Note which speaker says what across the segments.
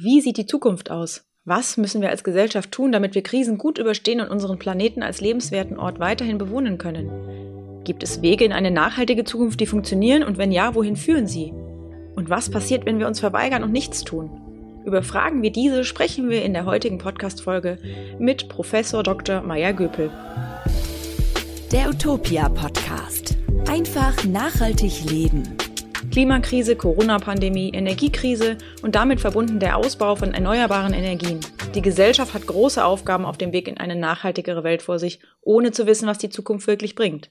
Speaker 1: Wie sieht die Zukunft aus? Was müssen wir als Gesellschaft tun, damit wir Krisen gut überstehen und unseren Planeten als lebenswerten Ort weiterhin bewohnen können? Gibt es Wege in eine nachhaltige Zukunft, die funktionieren und wenn ja, wohin führen sie? Und was passiert, wenn wir uns verweigern und nichts tun? Über Fragen wie diese sprechen wir in der heutigen Podcast-Folge mit Professor Dr. Maya Göpel.
Speaker 2: Der Utopia Podcast. Einfach nachhaltig leben.
Speaker 1: Klimakrise, Corona-Pandemie, Energiekrise und damit verbunden der Ausbau von erneuerbaren Energien. Die Gesellschaft hat große Aufgaben auf dem Weg in eine nachhaltigere Welt vor sich, ohne zu wissen, was die Zukunft wirklich bringt.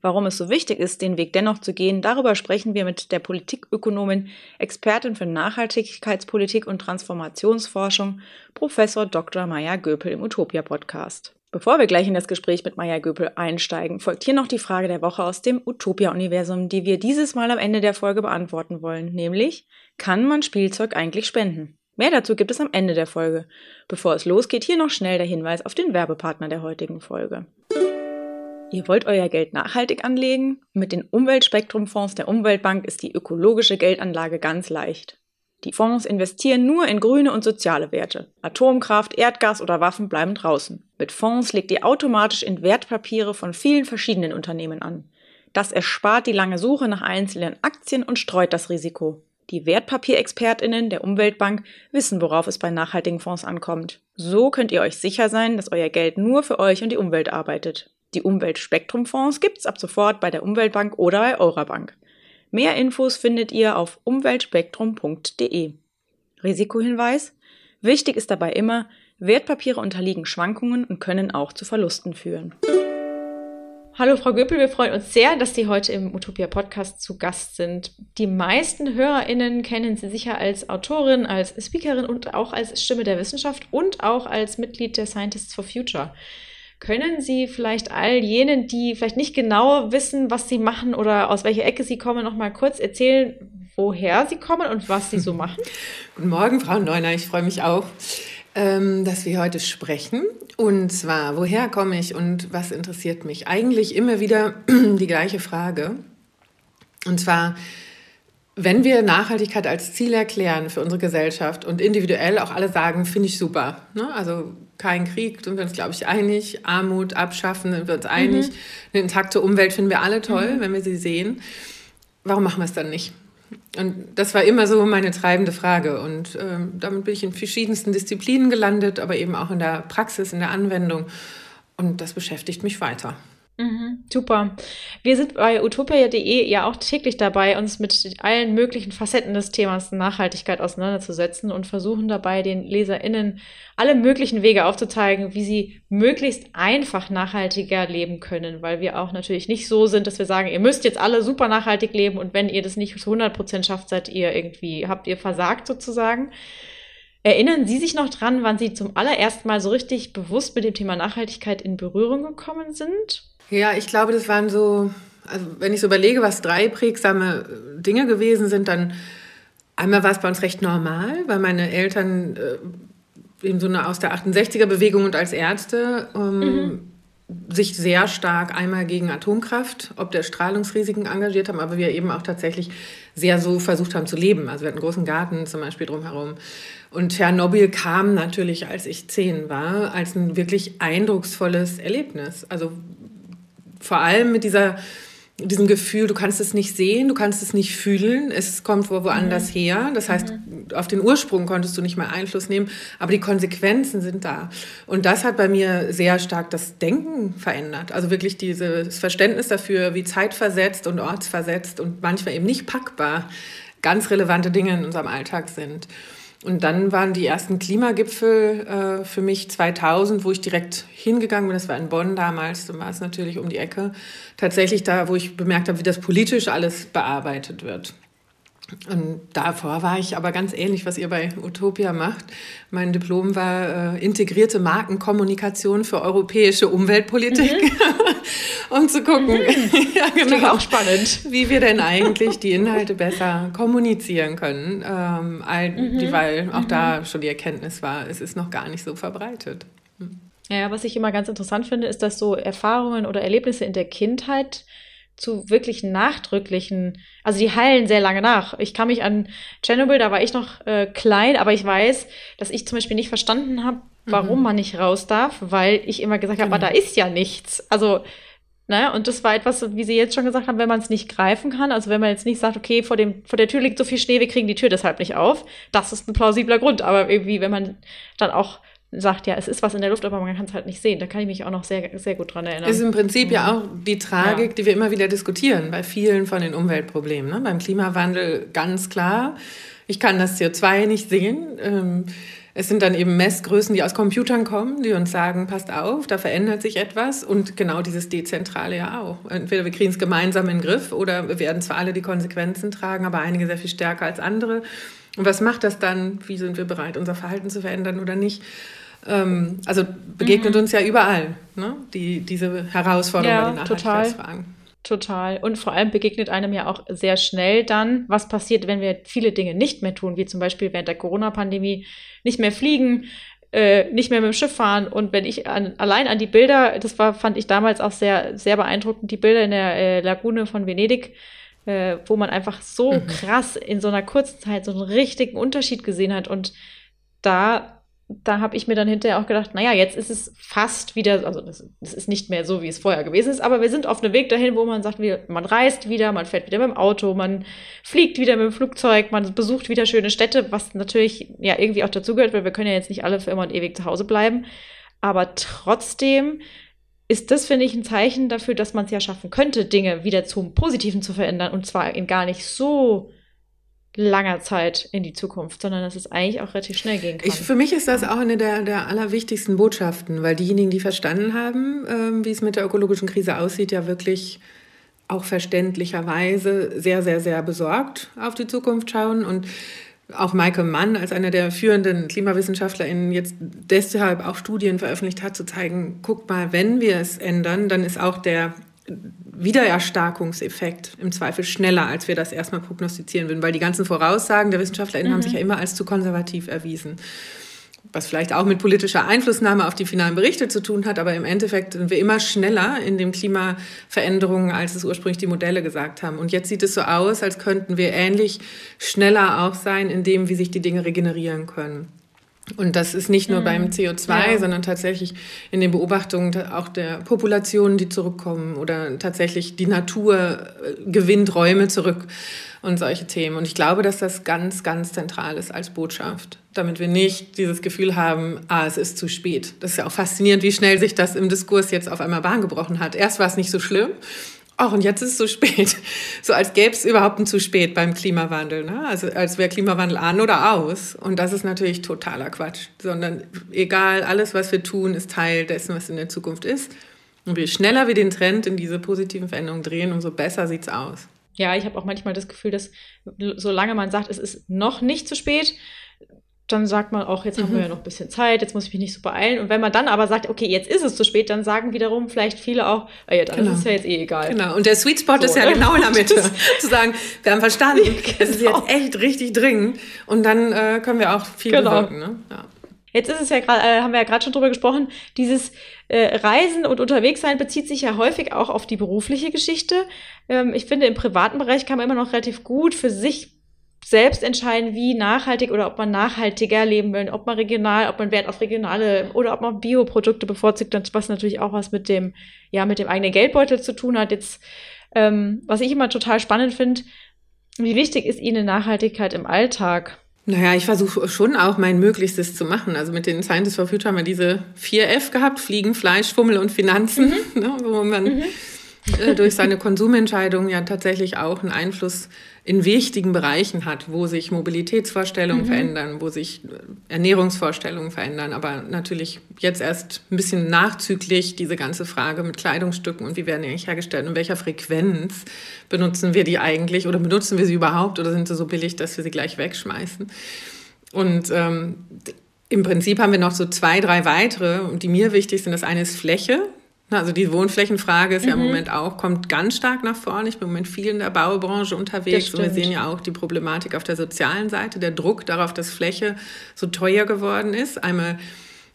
Speaker 1: Warum es so wichtig ist, den Weg dennoch zu gehen, darüber sprechen wir mit der Politikökonomin, Expertin für Nachhaltigkeitspolitik und Transformationsforschung, Professor Dr. Maya Göpel im Utopia Podcast. Bevor wir gleich in das Gespräch mit Maya Göpel einsteigen, folgt hier noch die Frage der Woche aus dem Utopia-Universum, die wir dieses Mal am Ende der Folge beantworten wollen, nämlich, kann man Spielzeug eigentlich spenden? Mehr dazu gibt es am Ende der Folge. Bevor es losgeht, hier noch schnell der Hinweis auf den Werbepartner der heutigen Folge. Ihr wollt euer Geld nachhaltig anlegen? Mit den Umweltspektrumfonds der Umweltbank ist die ökologische Geldanlage ganz leicht. Die Fonds investieren nur in grüne und soziale Werte. Atomkraft, Erdgas oder Waffen bleiben draußen. Mit Fonds legt ihr automatisch in Wertpapiere von vielen verschiedenen Unternehmen an. Das erspart die lange Suche nach einzelnen Aktien und streut das Risiko. Die Wertpapierexpertinnen der Umweltbank wissen, worauf es bei nachhaltigen Fonds ankommt. So könnt ihr euch sicher sein, dass euer Geld nur für euch und die Umwelt arbeitet. Die Umweltspektrumfonds gibt's ab sofort bei der Umweltbank oder bei eurer Bank. Mehr Infos findet ihr auf umweltspektrum.de. Risikohinweis: Wichtig ist dabei immer, Wertpapiere unterliegen Schwankungen und können auch zu Verlusten führen. Hallo Frau Göpel, wir freuen uns sehr, dass Sie heute im Utopia Podcast zu Gast sind. Die meisten HörerInnen kennen Sie sicher als Autorin, als Speakerin und auch als Stimme der Wissenschaft und auch als Mitglied der Scientists for Future. Können Sie vielleicht all jenen, die vielleicht nicht genau wissen, was Sie machen oder aus welcher Ecke Sie kommen, noch mal kurz erzählen, woher Sie kommen und was Sie so machen?
Speaker 3: Guten Morgen, Frau Neuner. Ich freue mich auch, ähm, dass wir heute sprechen. Und zwar, woher komme ich und was interessiert mich? Eigentlich immer wieder die gleiche Frage. Und zwar, wenn wir Nachhaltigkeit als Ziel erklären für unsere Gesellschaft und individuell auch alle sagen, finde ich super. Ne? Also kein Krieg, sind wir uns, glaube ich, einig. Armut abschaffen, sind wir uns einig. Mhm. Eine intakte Umwelt finden wir alle toll, mhm. wenn wir sie sehen. Warum machen wir es dann nicht? Und das war immer so meine treibende Frage. Und ähm, damit bin ich in verschiedensten Disziplinen gelandet, aber eben auch in der Praxis, in der Anwendung. Und das beschäftigt mich weiter.
Speaker 1: Mhm, super. Wir sind bei utopia.de ja auch täglich dabei, uns mit allen möglichen Facetten des Themas Nachhaltigkeit auseinanderzusetzen und versuchen dabei, den LeserInnen alle möglichen Wege aufzuzeigen, wie sie möglichst einfach nachhaltiger leben können, weil wir auch natürlich nicht so sind, dass wir sagen, ihr müsst jetzt alle super nachhaltig leben und wenn ihr das nicht zu 100 Prozent schafft, seid ihr irgendwie, habt ihr versagt sozusagen. Erinnern Sie sich noch dran, wann Sie zum allerersten Mal so richtig bewusst mit dem Thema Nachhaltigkeit in Berührung gekommen sind?
Speaker 3: Ja, ich glaube, das waren so, also wenn ich so überlege, was drei prägsame äh, Dinge gewesen sind, dann einmal war es bei uns recht normal, weil meine Eltern äh, eben so eine aus der 68er-Bewegung und als Ärzte ähm, mhm. sich sehr stark einmal gegen Atomkraft, ob der Strahlungsrisiken engagiert haben, aber wir eben auch tatsächlich sehr so versucht haben zu leben. Also wir hatten einen großen Garten zum Beispiel drumherum. Und Tschernobyl kam natürlich, als ich zehn war, als ein wirklich eindrucksvolles Erlebnis. Also vor allem mit dieser, diesem Gefühl, du kannst es nicht sehen, du kannst es nicht fühlen, es kommt woanders mhm. her. Das heißt, mhm. auf den Ursprung konntest du nicht mehr Einfluss nehmen, aber die Konsequenzen sind da. Und das hat bei mir sehr stark das Denken verändert. Also wirklich dieses Verständnis dafür, wie zeitversetzt und ortsversetzt und manchmal eben nicht packbar ganz relevante Dinge in unserem Alltag sind. Und dann waren die ersten Klimagipfel äh, für mich 2000, wo ich direkt hingegangen bin. Das war in Bonn damals, dann war es natürlich um die Ecke. Tatsächlich da, wo ich bemerkt habe, wie das politisch alles bearbeitet wird. Und davor war ich aber ganz ähnlich, was ihr bei Utopia macht. Mein Diplom war äh, integrierte Markenkommunikation für europäische Umweltpolitik. Mhm. um zu gucken, mhm. ja, genau, auch spannend. wie wir denn eigentlich die Inhalte besser kommunizieren können. Ähm, all, mhm. die, weil auch mhm. da schon die Erkenntnis war, es ist noch gar nicht so verbreitet.
Speaker 1: Ja, was ich immer ganz interessant finde, ist, dass so Erfahrungen oder Erlebnisse in der Kindheit zu wirklich nachdrücklichen, also die heilen sehr lange nach. Ich kann mich an Chernobyl, da war ich noch äh, klein, aber ich weiß, dass ich zum Beispiel nicht verstanden habe, warum mhm. man nicht raus darf, weil ich immer gesagt habe, genau. aber da ist ja nichts. Also Ne? Und das war etwas, wie Sie jetzt schon gesagt haben, wenn man es nicht greifen kann, also wenn man jetzt nicht sagt, okay, vor, dem, vor der Tür liegt so viel Schnee, wir kriegen die Tür deshalb nicht auf, das ist ein plausibler Grund. Aber irgendwie, wenn man dann auch sagt, ja, es ist was in der Luft, aber man kann es halt nicht sehen. Da kann ich mich auch noch sehr, sehr gut dran erinnern.
Speaker 3: Ist im Prinzip ja mhm. auch die Tragik, ja. die wir immer wieder diskutieren bei vielen von den Umweltproblemen. Ne? Beim Klimawandel ganz klar. Ich kann das CO2 nicht sehen. Ähm, es sind dann eben Messgrößen, die aus Computern kommen, die uns sagen, passt auf, da verändert sich etwas. Und genau dieses Dezentrale ja auch. Entweder wir kriegen es gemeinsam in den Griff oder wir werden zwar alle die Konsequenzen tragen, aber einige sehr viel stärker als andere. Und was macht das dann? Wie sind wir bereit, unser Verhalten zu verändern oder nicht? Ähm, also begegnet mhm. uns ja überall, ne? die, diese Herausforderung
Speaker 1: ja,
Speaker 3: bei den
Speaker 1: Nachhaltigkeitsfragen. Total. Total. Und vor allem begegnet einem ja auch sehr schnell dann, was passiert, wenn wir viele Dinge nicht mehr tun, wie zum Beispiel während der Corona-Pandemie nicht mehr fliegen, äh, nicht mehr mit dem Schiff fahren. Und wenn ich an, allein an die Bilder, das war, fand ich damals auch sehr, sehr beeindruckend, die Bilder in der äh, Lagune von Venedig, äh, wo man einfach so mhm. krass in so einer kurzen Zeit so einen richtigen Unterschied gesehen hat. Und da da habe ich mir dann hinterher auch gedacht, naja, jetzt ist es fast wieder, also das, das, ist nicht mehr so, wie es vorher gewesen ist, aber wir sind auf einem Weg dahin, wo man sagt, man reist wieder, man fährt wieder mit dem Auto, man fliegt wieder mit dem Flugzeug, man besucht wieder schöne Städte, was natürlich ja irgendwie auch dazugehört, weil wir können ja jetzt nicht alle für immer und ewig zu Hause bleiben. Aber trotzdem ist das, finde ich, ein Zeichen dafür, dass man es ja schaffen könnte, Dinge wieder zum Positiven zu verändern und zwar in gar nicht so langer Zeit in die Zukunft, sondern dass es eigentlich auch relativ schnell gehen kann.
Speaker 3: Ich, für mich ist das auch eine der, der allerwichtigsten Botschaften, weil diejenigen, die verstanden haben, ähm, wie es mit der ökologischen Krise aussieht, ja wirklich auch verständlicherweise sehr, sehr, sehr besorgt auf die Zukunft schauen und auch Michael Mann als einer der führenden KlimawissenschaftlerInnen jetzt deshalb auch Studien veröffentlicht hat, zu zeigen, guck mal, wenn wir es ändern, dann ist auch der Wiedererstarkungseffekt im Zweifel schneller, als wir das erstmal prognostizieren würden, weil die ganzen Voraussagen der WissenschaftlerInnen mhm. haben sich ja immer als zu konservativ erwiesen. Was vielleicht auch mit politischer Einflussnahme auf die finalen Berichte zu tun hat, aber im Endeffekt sind wir immer schneller in den Klimaveränderungen, als es ursprünglich die Modelle gesagt haben. Und jetzt sieht es so aus, als könnten wir ähnlich schneller auch sein, in dem, wie sich die Dinge regenerieren können. Und das ist nicht nur mhm. beim CO2, ja. sondern tatsächlich in den Beobachtungen auch der Populationen, die zurückkommen oder tatsächlich die Natur äh, gewinnt Räume zurück und solche Themen. Und ich glaube, dass das ganz, ganz zentral ist als Botschaft, damit wir nicht dieses Gefühl haben, ah, es ist zu spät. Das ist ja auch faszinierend, wie schnell sich das im Diskurs jetzt auf einmal Bahn gebrochen hat. Erst war es nicht so schlimm Ach, und jetzt ist es zu spät. So als gäbe es überhaupt ein zu spät beim Klimawandel. Ne? Also als wäre Klimawandel an oder aus. Und das ist natürlich totaler Quatsch. Sondern egal, alles, was wir tun, ist Teil dessen, was in der Zukunft ist. Und je schneller wir den Trend in diese positiven Veränderungen drehen, umso besser sieht es aus.
Speaker 1: Ja, ich habe auch manchmal das Gefühl, dass solange man sagt, es ist noch nicht zu spät, dann sagt man auch, jetzt mhm. haben wir mhm. ja noch ein bisschen Zeit, jetzt muss ich mich nicht so beeilen. Und wenn man dann aber sagt, okay, jetzt ist es zu spät, dann sagen wiederum vielleicht viele auch, ah ja, dann genau. ist es ja jetzt eh egal.
Speaker 3: Genau, und der Sweet Spot so, ist ja ne? genau in der Mitte. zu sagen, wir haben verstanden, genau. es ist jetzt echt richtig dringend. Und dann äh, können wir auch viel genau. bewirken. Ne? Ja.
Speaker 1: Jetzt ist es ja gerade, äh, haben wir ja gerade schon drüber gesprochen, dieses äh, Reisen und Unterwegssein bezieht sich ja häufig auch auf die berufliche Geschichte. Ähm, ich finde, im privaten Bereich kann man immer noch relativ gut für sich selbst entscheiden, wie nachhaltig oder ob man nachhaltiger leben will, ob man regional, ob man Wert auf regionale oder ob man Bioprodukte bevorzugt, was natürlich auch was mit dem, ja, mit dem eigenen Geldbeutel zu tun hat. Jetzt, ähm, was ich immer total spannend finde, wie wichtig ist Ihnen Nachhaltigkeit im Alltag?
Speaker 3: Naja, ich versuche schon auch mein Möglichstes zu machen. Also mit den Scientists for Future haben wir diese 4F gehabt, Fliegen, Fleisch, Fummel und Finanzen, mhm. ne, wo man mhm. äh, durch seine Konsumentscheidungen ja tatsächlich auch einen Einfluss in wichtigen Bereichen hat, wo sich Mobilitätsvorstellungen mhm. verändern, wo sich Ernährungsvorstellungen verändern, aber natürlich jetzt erst ein bisschen nachzüglich diese ganze Frage mit Kleidungsstücken und wie werden die eigentlich hergestellt und welcher Frequenz benutzen wir die eigentlich oder benutzen wir sie überhaupt oder sind sie so billig, dass wir sie gleich wegschmeißen? Und ähm, im Prinzip haben wir noch so zwei, drei weitere, die mir wichtig sind. Das eine ist Fläche. Also die Wohnflächenfrage ist mhm. ja im mhm. Moment auch, kommt ganz stark nach vorne. Ich bin im Moment viel in der Baubranche unterwegs und wir sehen ja auch die Problematik auf der sozialen Seite, der Druck darauf, dass Fläche so teuer geworden ist. Einmal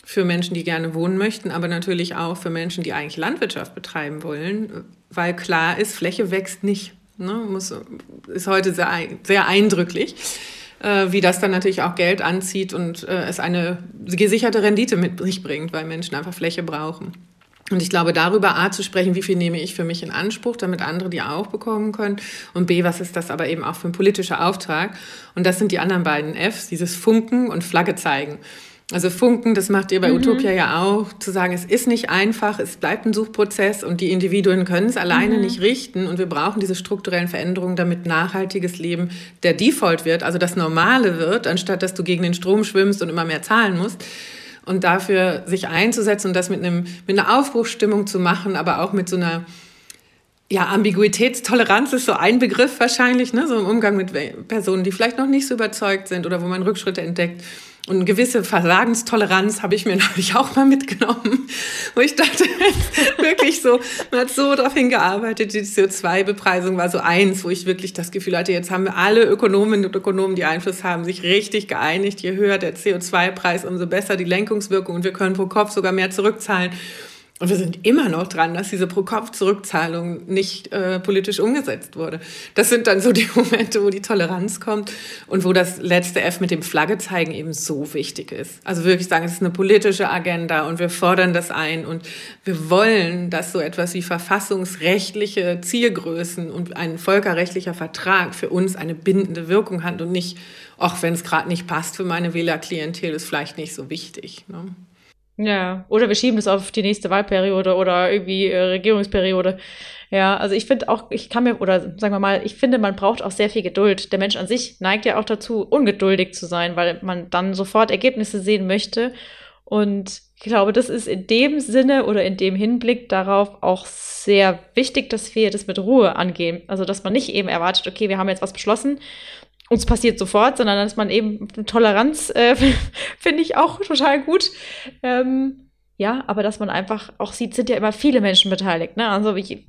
Speaker 3: für Menschen, die gerne wohnen möchten, aber natürlich auch für Menschen, die eigentlich Landwirtschaft betreiben wollen, weil klar ist, Fläche wächst nicht. Ne? Muss, ist heute sehr, sehr eindrücklich, äh, wie das dann natürlich auch Geld anzieht und äh, es eine gesicherte Rendite mit sich bringt, weil Menschen einfach Fläche brauchen. Und ich glaube, darüber A zu sprechen, wie viel nehme ich für mich in Anspruch, damit andere die auch bekommen können. Und B, was ist das aber eben auch für ein politischer Auftrag? Und das sind die anderen beiden Fs, dieses Funken und Flagge zeigen. Also Funken, das macht ihr bei mhm. Utopia ja auch, zu sagen, es ist nicht einfach, es bleibt ein Suchprozess und die Individuen können es alleine mhm. nicht richten und wir brauchen diese strukturellen Veränderungen, damit nachhaltiges Leben der Default wird, also das Normale wird, anstatt dass du gegen den Strom schwimmst und immer mehr zahlen musst. Und dafür sich einzusetzen und das mit, einem, mit einer Aufbruchsstimmung zu machen, aber auch mit so einer ja, Ambiguitätstoleranz ist so ein Begriff wahrscheinlich, ne? so im Umgang mit Personen, die vielleicht noch nicht so überzeugt sind oder wo man Rückschritte entdeckt. Und eine gewisse Versagenstoleranz habe ich mir natürlich auch mal mitgenommen, wo ich dachte, wirklich so, man hat so darauf hingearbeitet, die CO2-Bepreisung war so eins, wo ich wirklich das Gefühl hatte, jetzt haben wir alle Ökonominnen und Ökonomen, die Einfluss haben, sich richtig geeinigt. Je höher der CO2-Preis, umso besser die Lenkungswirkung und wir können pro Kopf sogar mehr zurückzahlen. Und wir sind immer noch dran, dass diese Pro-Kopf-Zurückzahlung nicht äh, politisch umgesetzt wurde. Das sind dann so die Momente, wo die Toleranz kommt und wo das letzte F mit dem Flagge zeigen eben so wichtig ist. Also wirklich sagen, es ist eine politische Agenda und wir fordern das ein und wir wollen, dass so etwas wie verfassungsrechtliche Zielgrößen und ein völkerrechtlicher Vertrag für uns eine bindende Wirkung hat und nicht, auch wenn es gerade nicht passt für meine Wählerklientel, ist vielleicht nicht so wichtig. Ne?
Speaker 1: Ja, oder wir schieben das auf die nächste Wahlperiode oder irgendwie äh, Regierungsperiode. Ja, also ich finde auch, ich kann mir, oder sagen wir mal, ich finde, man braucht auch sehr viel Geduld. Der Mensch an sich neigt ja auch dazu, ungeduldig zu sein, weil man dann sofort Ergebnisse sehen möchte. Und ich glaube, das ist in dem Sinne oder in dem Hinblick darauf auch sehr wichtig, dass wir das mit Ruhe angehen. Also, dass man nicht eben erwartet, okay, wir haben jetzt was beschlossen uns passiert sofort, sondern dass man eben Toleranz äh, finde ich auch total gut. Ähm, ja, aber dass man einfach auch sieht, sind ja immer viele Menschen beteiligt. Ne? Also ich,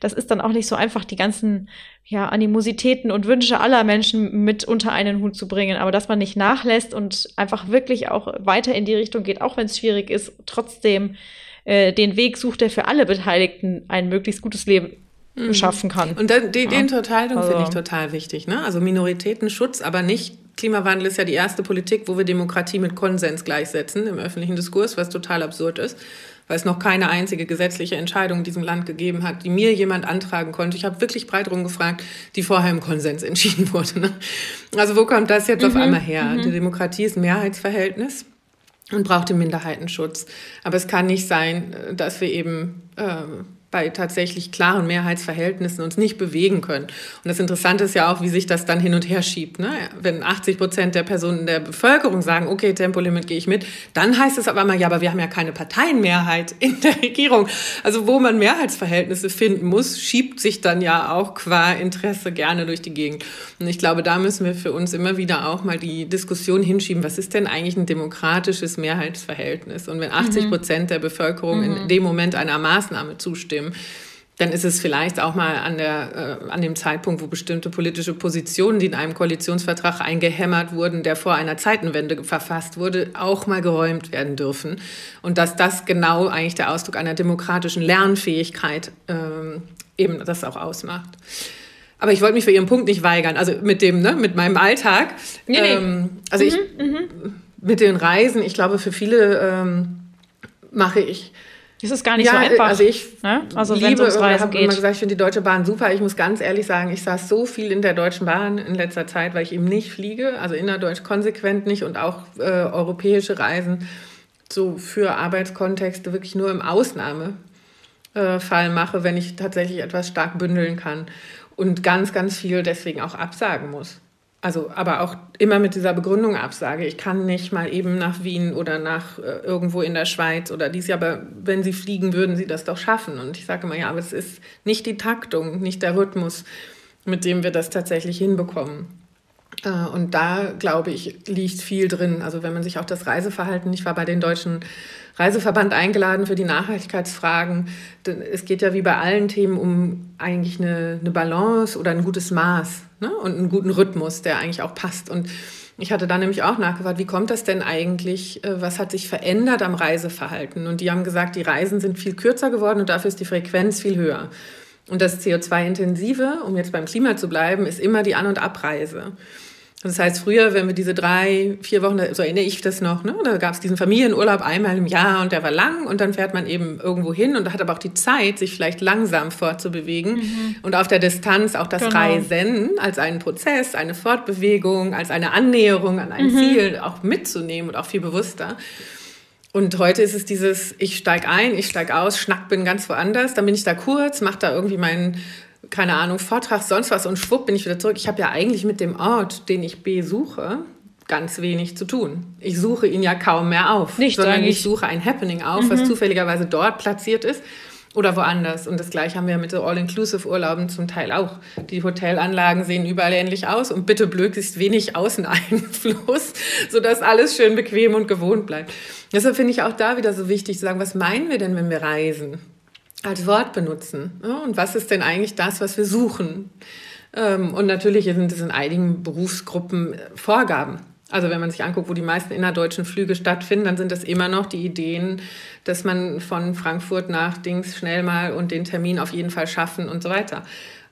Speaker 1: das ist dann auch nicht so einfach, die ganzen ja, Animositäten und Wünsche aller Menschen mit unter einen Hut zu bringen. Aber dass man nicht nachlässt und einfach wirklich auch weiter in die Richtung geht, auch wenn es schwierig ist, trotzdem äh, den Weg sucht, der für alle Beteiligten ein möglichst gutes Leben mhm. schaffen kann.
Speaker 3: Und dann, die, ja. den Unterteilung also. finde ich total wichtig. Ne? Also Minoritätenschutz, aber nicht Klimawandel ist ja die erste Politik, wo wir Demokratie mit Konsens gleichsetzen im öffentlichen Diskurs, was total absurd ist, weil es noch keine einzige gesetzliche Entscheidung in diesem Land gegeben hat, die mir jemand antragen konnte. Ich habe wirklich breit rumgefragt, die vorher im Konsens entschieden wurde. Ne? Also wo kommt das jetzt mhm. auf einmal her? Mhm. Die Demokratie ist ein Mehrheitsverhältnis und braucht den Minderheitenschutz. Aber es kann nicht sein, dass wir eben ähm, bei tatsächlich klaren Mehrheitsverhältnissen uns nicht bewegen können. Und das Interessante ist ja auch, wie sich das dann hin und her schiebt. Ne? Wenn 80 Prozent der Personen der Bevölkerung sagen, okay, Tempolimit gehe ich mit, dann heißt es aber mal, ja, aber wir haben ja keine Parteienmehrheit in der Regierung. Also wo man Mehrheitsverhältnisse finden muss, schiebt sich dann ja auch qua Interesse gerne durch die Gegend. Und ich glaube, da müssen wir für uns immer wieder auch mal die Diskussion hinschieben, was ist denn eigentlich ein demokratisches Mehrheitsverhältnis? Und wenn 80 Prozent der Bevölkerung mhm. in dem Moment einer Maßnahme zustimmt, zustimmen, dann ist es vielleicht auch mal an, der, äh, an dem Zeitpunkt, wo bestimmte politische Positionen, die in einem Koalitionsvertrag eingehämmert wurden, der vor einer Zeitenwende verfasst wurde, auch mal geräumt werden dürfen. Und dass das genau eigentlich der Ausdruck einer demokratischen Lernfähigkeit ähm, eben das auch ausmacht. Aber ich wollte mich für Ihren Punkt nicht weigern. Also mit dem, ne, mit meinem Alltag. Nee, nee. Ähm, also mhm, ich mhm. mit den Reisen, ich glaube, für viele ähm, mache ich
Speaker 1: es ist gar nicht ja, so einfach.
Speaker 3: Also ich ne? also liebe, es ums habe immer gesagt, ich finde die Deutsche Bahn super. Ich muss ganz ehrlich sagen, ich saß so viel in der Deutschen Bahn in letzter Zeit, weil ich eben nicht fliege, also innerdeutsch konsequent nicht und auch äh, europäische Reisen so für Arbeitskontexte wirklich nur im Ausnahmefall mache, wenn ich tatsächlich etwas stark bündeln kann und ganz, ganz viel deswegen auch absagen muss. Also, aber auch immer mit dieser Begründung absage. Ich kann nicht mal eben nach Wien oder nach äh, irgendwo in der Schweiz oder dies Jahr, aber wenn Sie fliegen, würden Sie das doch schaffen. Und ich sage immer, ja, aber es ist nicht die Taktung, nicht der Rhythmus, mit dem wir das tatsächlich hinbekommen. Äh, und da, glaube ich, liegt viel drin. Also wenn man sich auch das Reiseverhalten, ich war bei den deutschen Reiseverband eingeladen für die Nachhaltigkeitsfragen. Es geht ja wie bei allen Themen um eigentlich eine, eine Balance oder ein gutes Maß ne? und einen guten Rhythmus, der eigentlich auch passt. Und Ich hatte da nämlich auch nachgefragt, wie kommt das denn eigentlich, äh, was hat sich verändert am Reiseverhalten? Und die haben gesagt, die Reisen sind viel kürzer geworden und dafür ist die Frequenz viel höher. Und das CO2-intensive, um jetzt beim Klima zu bleiben, ist immer die An- und Abreise. Das heißt, früher, wenn wir diese drei, vier Wochen, so erinnere ich das noch, ne? da gab es diesen Familienurlaub einmal im Jahr und der war lang und dann fährt man eben irgendwo hin und hat aber auch die Zeit, sich vielleicht langsam fortzubewegen mhm. und auf der Distanz auch das genau. Reisen als einen Prozess, eine Fortbewegung, als eine Annäherung an ein mhm. Ziel auch mitzunehmen und auch viel bewusster. Und heute ist es dieses, ich steige ein, ich steige aus, schnack bin ganz woanders, dann bin ich da kurz, mache da irgendwie meinen keine Ahnung, Vortrag, sonst was und schwupp bin ich wieder zurück. Ich habe ja eigentlich mit dem Ort, den ich besuche, ganz wenig zu tun. Ich suche ihn ja kaum mehr auf,
Speaker 1: Nicht
Speaker 3: sondern
Speaker 1: eigentlich.
Speaker 3: ich suche ein Happening auf, mhm. was zufälligerweise dort platziert ist oder woanders. Und das gleiche haben wir mit so All-Inclusive-Urlauben zum Teil auch. Die Hotelanlagen sehen überall ähnlich aus und bitte möglichst wenig Außeneinfluss, sodass alles schön bequem und gewohnt bleibt. Deshalb finde ich auch da wieder so wichtig zu sagen, was meinen wir denn, wenn wir reisen? Als Wort benutzen. Und was ist denn eigentlich das, was wir suchen? Ähm, und natürlich sind es in einigen Berufsgruppen äh, Vorgaben. Also wenn man sich anguckt, wo die meisten innerdeutschen Flüge stattfinden, dann sind das immer noch die Ideen, dass man von Frankfurt nach Dings schnell mal und den Termin auf jeden Fall schaffen und so weiter.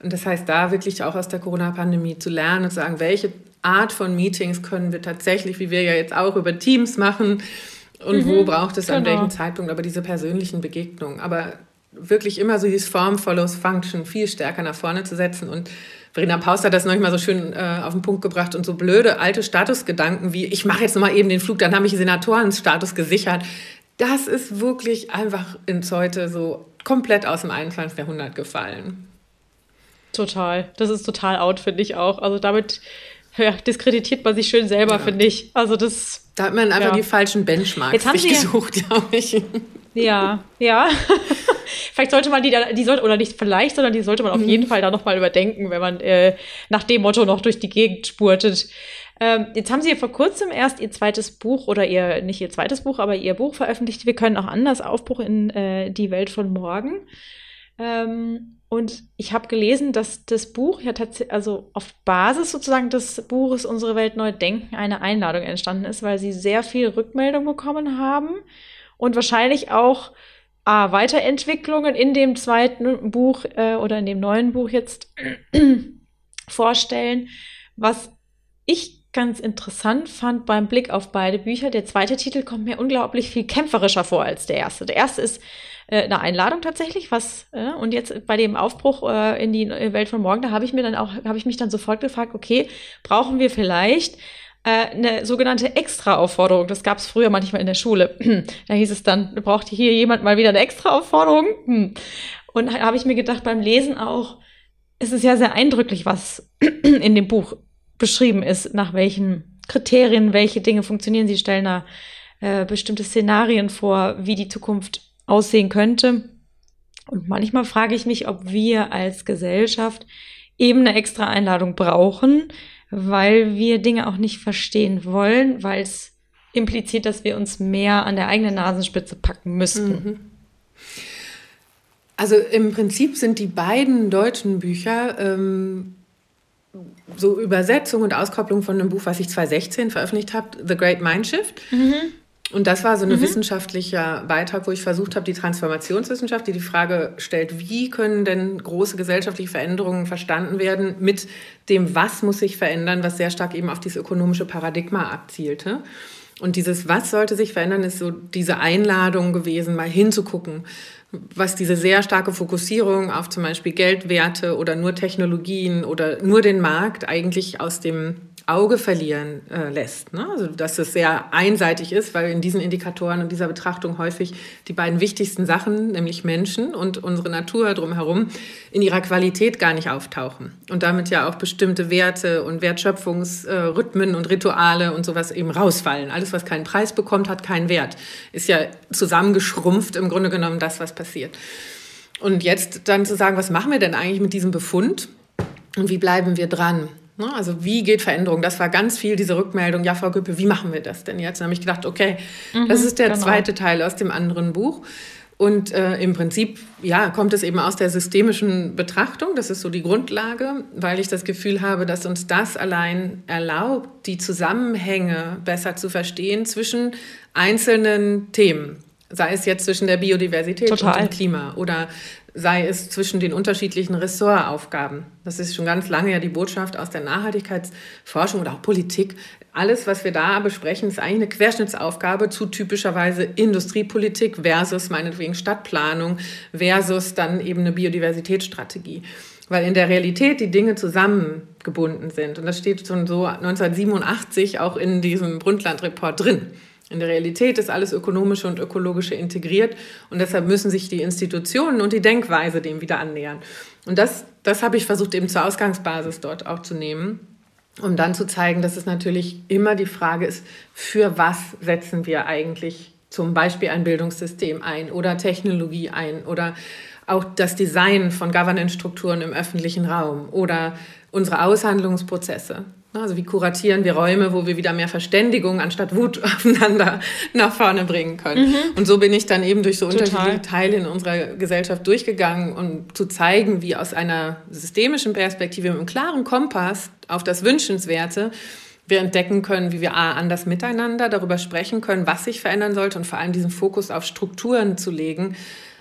Speaker 3: Und das heißt, da wirklich auch aus der Corona-Pandemie zu lernen und zu sagen, welche Art von Meetings können wir tatsächlich, wie wir ja jetzt auch über Teams machen, und mhm, wo braucht es genau. an welchem Zeitpunkt, aber diese persönlichen Begegnungen. Aber wirklich immer so dieses Form follows Function viel stärker nach vorne zu setzen. Und Verena Paus hat das noch mal so schön äh, auf den Punkt gebracht und so blöde alte Statusgedanken wie, ich mache jetzt noch mal eben den Flug, dann habe ich Senatorenstatus gesichert. Das ist wirklich einfach ins heute so komplett aus dem 21. Jahrhundert gefallen.
Speaker 1: Total. Das ist total out, finde ich auch. Also damit ja, diskreditiert man sich schön selber, ja. finde ich. Also das.
Speaker 3: Da hat man einfach ja. die falschen Benchmarks Jetzt haben sich gesucht, glaube ich.
Speaker 1: Ja, ja. vielleicht sollte man die, da, die sollte, oder nicht vielleicht, sondern die sollte man auf mhm. jeden Fall da nochmal überdenken, wenn man äh, nach dem Motto noch durch die Gegend spurtet. Ähm, jetzt haben Sie ja vor kurzem erst Ihr zweites Buch oder Ihr, nicht Ihr zweites Buch, aber Ihr Buch veröffentlicht. Wir können auch anders Aufbruch in äh, die Welt von morgen. Ähm, und ich habe gelesen, dass das Buch ja tatsächlich, also auf Basis sozusagen des Buches Unsere Welt neu denken eine Einladung entstanden ist, weil Sie sehr viel Rückmeldung bekommen haben und wahrscheinlich auch A, Weiterentwicklungen in dem zweiten Buch äh, oder in dem neuen Buch jetzt vorstellen. Was ich ganz interessant fand beim Blick auf beide Bücher, der zweite Titel kommt mir unglaublich viel kämpferischer vor als der erste. Der erste ist äh, eine Einladung tatsächlich, was äh, und jetzt bei dem Aufbruch äh, in die Welt von morgen, da habe ich mir dann auch habe ich mich dann sofort gefragt, okay, brauchen wir vielleicht eine sogenannte Extra-Aufforderung. Das gab es früher manchmal in der Schule. da hieß es dann, braucht hier jemand mal wieder eine Extra-Aufforderung? Hm. Und da habe ich mir gedacht, beim Lesen auch, es ist ja sehr eindrücklich, was in dem Buch beschrieben ist, nach welchen Kriterien, welche Dinge funktionieren. Sie stellen da äh, bestimmte Szenarien vor, wie die Zukunft aussehen könnte. Und manchmal frage ich mich, ob wir als Gesellschaft eben eine extra Einladung brauchen, weil wir Dinge auch nicht verstehen wollen, weil es impliziert, dass wir uns mehr an der eigenen Nasenspitze packen müssten. Mhm.
Speaker 3: Also im Prinzip sind die beiden deutschen Bücher ähm, so Übersetzung und Auskopplung von einem Buch, was ich 2016 veröffentlicht habe, The Great Mindshift. Mhm. Und das war so ein mhm. wissenschaftlicher Beitrag, wo ich versucht habe, die Transformationswissenschaft, die die Frage stellt, wie können denn große gesellschaftliche Veränderungen verstanden werden mit dem, was muss sich verändern, was sehr stark eben auf dieses ökonomische Paradigma abzielte. Und dieses Was sollte sich verändern, ist so diese Einladung gewesen, mal hinzugucken, was diese sehr starke Fokussierung auf zum Beispiel Geldwerte oder nur Technologien oder nur den Markt eigentlich aus dem Auge verlieren äh, lässt. Ne? Also dass es sehr einseitig ist, weil in diesen Indikatoren und dieser Betrachtung häufig die beiden wichtigsten Sachen, nämlich Menschen und unsere Natur drumherum, in ihrer Qualität gar nicht auftauchen. Und damit ja auch bestimmte Werte und Wertschöpfungsrhythmen und Rituale und sowas eben rausfallen. Alles, was keinen Preis bekommt, hat keinen Wert. Ist ja zusammengeschrumpft im Grunde genommen das, was passiert. Und jetzt dann zu sagen, was machen wir denn eigentlich mit diesem Befund und wie bleiben wir dran? Ne? Also wie geht Veränderung? Das war ganz viel diese Rückmeldung, ja, Frau Güppe, wie machen wir das denn jetzt? Dann habe ich gedacht, okay, mhm, das ist der genau. zweite Teil aus dem anderen Buch. Und äh, im Prinzip, ja, kommt es eben aus der systemischen Betrachtung. Das ist so die Grundlage, weil ich das Gefühl habe, dass uns das allein erlaubt, die Zusammenhänge besser zu verstehen zwischen einzelnen Themen. Sei es jetzt zwischen der Biodiversität Total. und dem Klima oder sei es zwischen den unterschiedlichen Ressortaufgaben. Das ist schon ganz lange ja die Botschaft aus der Nachhaltigkeitsforschung oder auch Politik. Alles, was wir da besprechen, ist eigentlich eine Querschnittsaufgabe zu typischerweise Industriepolitik versus meinetwegen Stadtplanung versus dann eben eine Biodiversitätsstrategie. Weil in der Realität die Dinge zusammengebunden sind. Und das steht schon so 1987 auch in diesem Brundtland-Report drin. In der Realität ist alles Ökonomische und Ökologische integriert und deshalb müssen sich die Institutionen und die Denkweise dem wieder annähern. Und das, das habe ich versucht eben zur Ausgangsbasis dort auch zu nehmen, um dann zu zeigen, dass es natürlich immer die Frage ist, für was setzen wir eigentlich zum Beispiel ein Bildungssystem ein oder Technologie ein oder auch das Design von Governance-Strukturen im öffentlichen Raum oder unsere Aushandlungsprozesse. Also wie kuratieren wir Räume, wo wir wieder mehr Verständigung anstatt Wut aufeinander nach vorne bringen können. Mhm. Und so bin ich dann eben durch so Total. unterschiedliche Teile in unserer Gesellschaft durchgegangen, um zu zeigen, wie aus einer systemischen Perspektive mit einem klaren Kompass auf das Wünschenswerte wir entdecken können, wie wir A, anders miteinander darüber sprechen können, was sich verändern sollte und vor allem diesen Fokus auf Strukturen zu legen,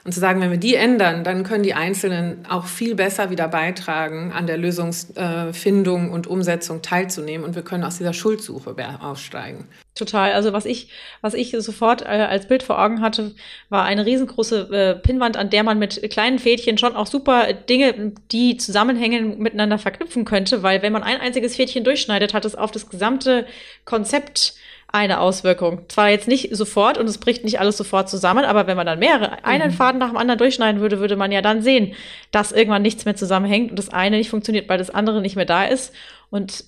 Speaker 3: und zu sagen, wenn wir die ändern, dann können die Einzelnen auch viel besser wieder beitragen, an der Lösungsfindung und Umsetzung teilzunehmen. Und wir können aus dieser Schuldsuche aussteigen.
Speaker 1: Total. Also was ich, was ich sofort äh, als Bild vor Augen hatte, war eine riesengroße äh, Pinnwand, an der man mit kleinen Fädchen schon auch super Dinge, die zusammenhängen, miteinander verknüpfen könnte. Weil wenn man ein einziges Fädchen durchschneidet, hat es auf das gesamte Konzept eine Auswirkung. Zwar jetzt nicht sofort und es bricht nicht alles sofort zusammen, aber wenn man dann mehrere, einen mhm. Faden nach dem anderen durchschneiden würde, würde man ja dann sehen, dass irgendwann nichts mehr zusammenhängt und das eine nicht funktioniert, weil das andere nicht mehr da ist. Und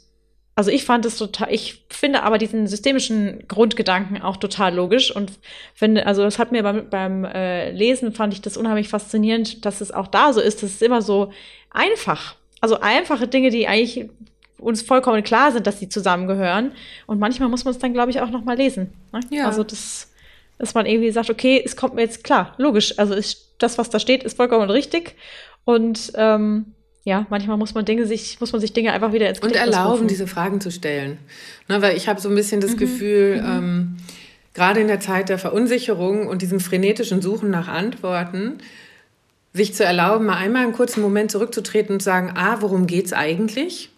Speaker 1: also ich fand es total, ich finde aber diesen systemischen Grundgedanken auch total logisch und finde, also das hat mir beim, beim äh, Lesen fand ich das unheimlich faszinierend, dass es auch da so ist, dass es immer so einfach, also einfache Dinge, die eigentlich uns vollkommen klar sind, dass sie zusammengehören. Und manchmal muss man es dann, glaube ich, auch noch mal lesen. Ne? Ja. Also das, dass man irgendwie sagt, okay, es kommt mir jetzt klar, logisch. Also ist, das, was da steht, ist vollkommen richtig. Und ähm, ja, manchmal muss man Dinge sich, muss man sich Dinge einfach wieder ins
Speaker 3: Und erlauben, rufen. diese Fragen zu stellen. Ne, weil ich habe so ein bisschen das mhm. Gefühl, mhm. Ähm, gerade in der Zeit der Verunsicherung und diesem frenetischen Suchen nach Antworten, sich zu erlauben, mal einmal einen kurzen Moment zurückzutreten und zu sagen, ah, worum geht's eigentlich?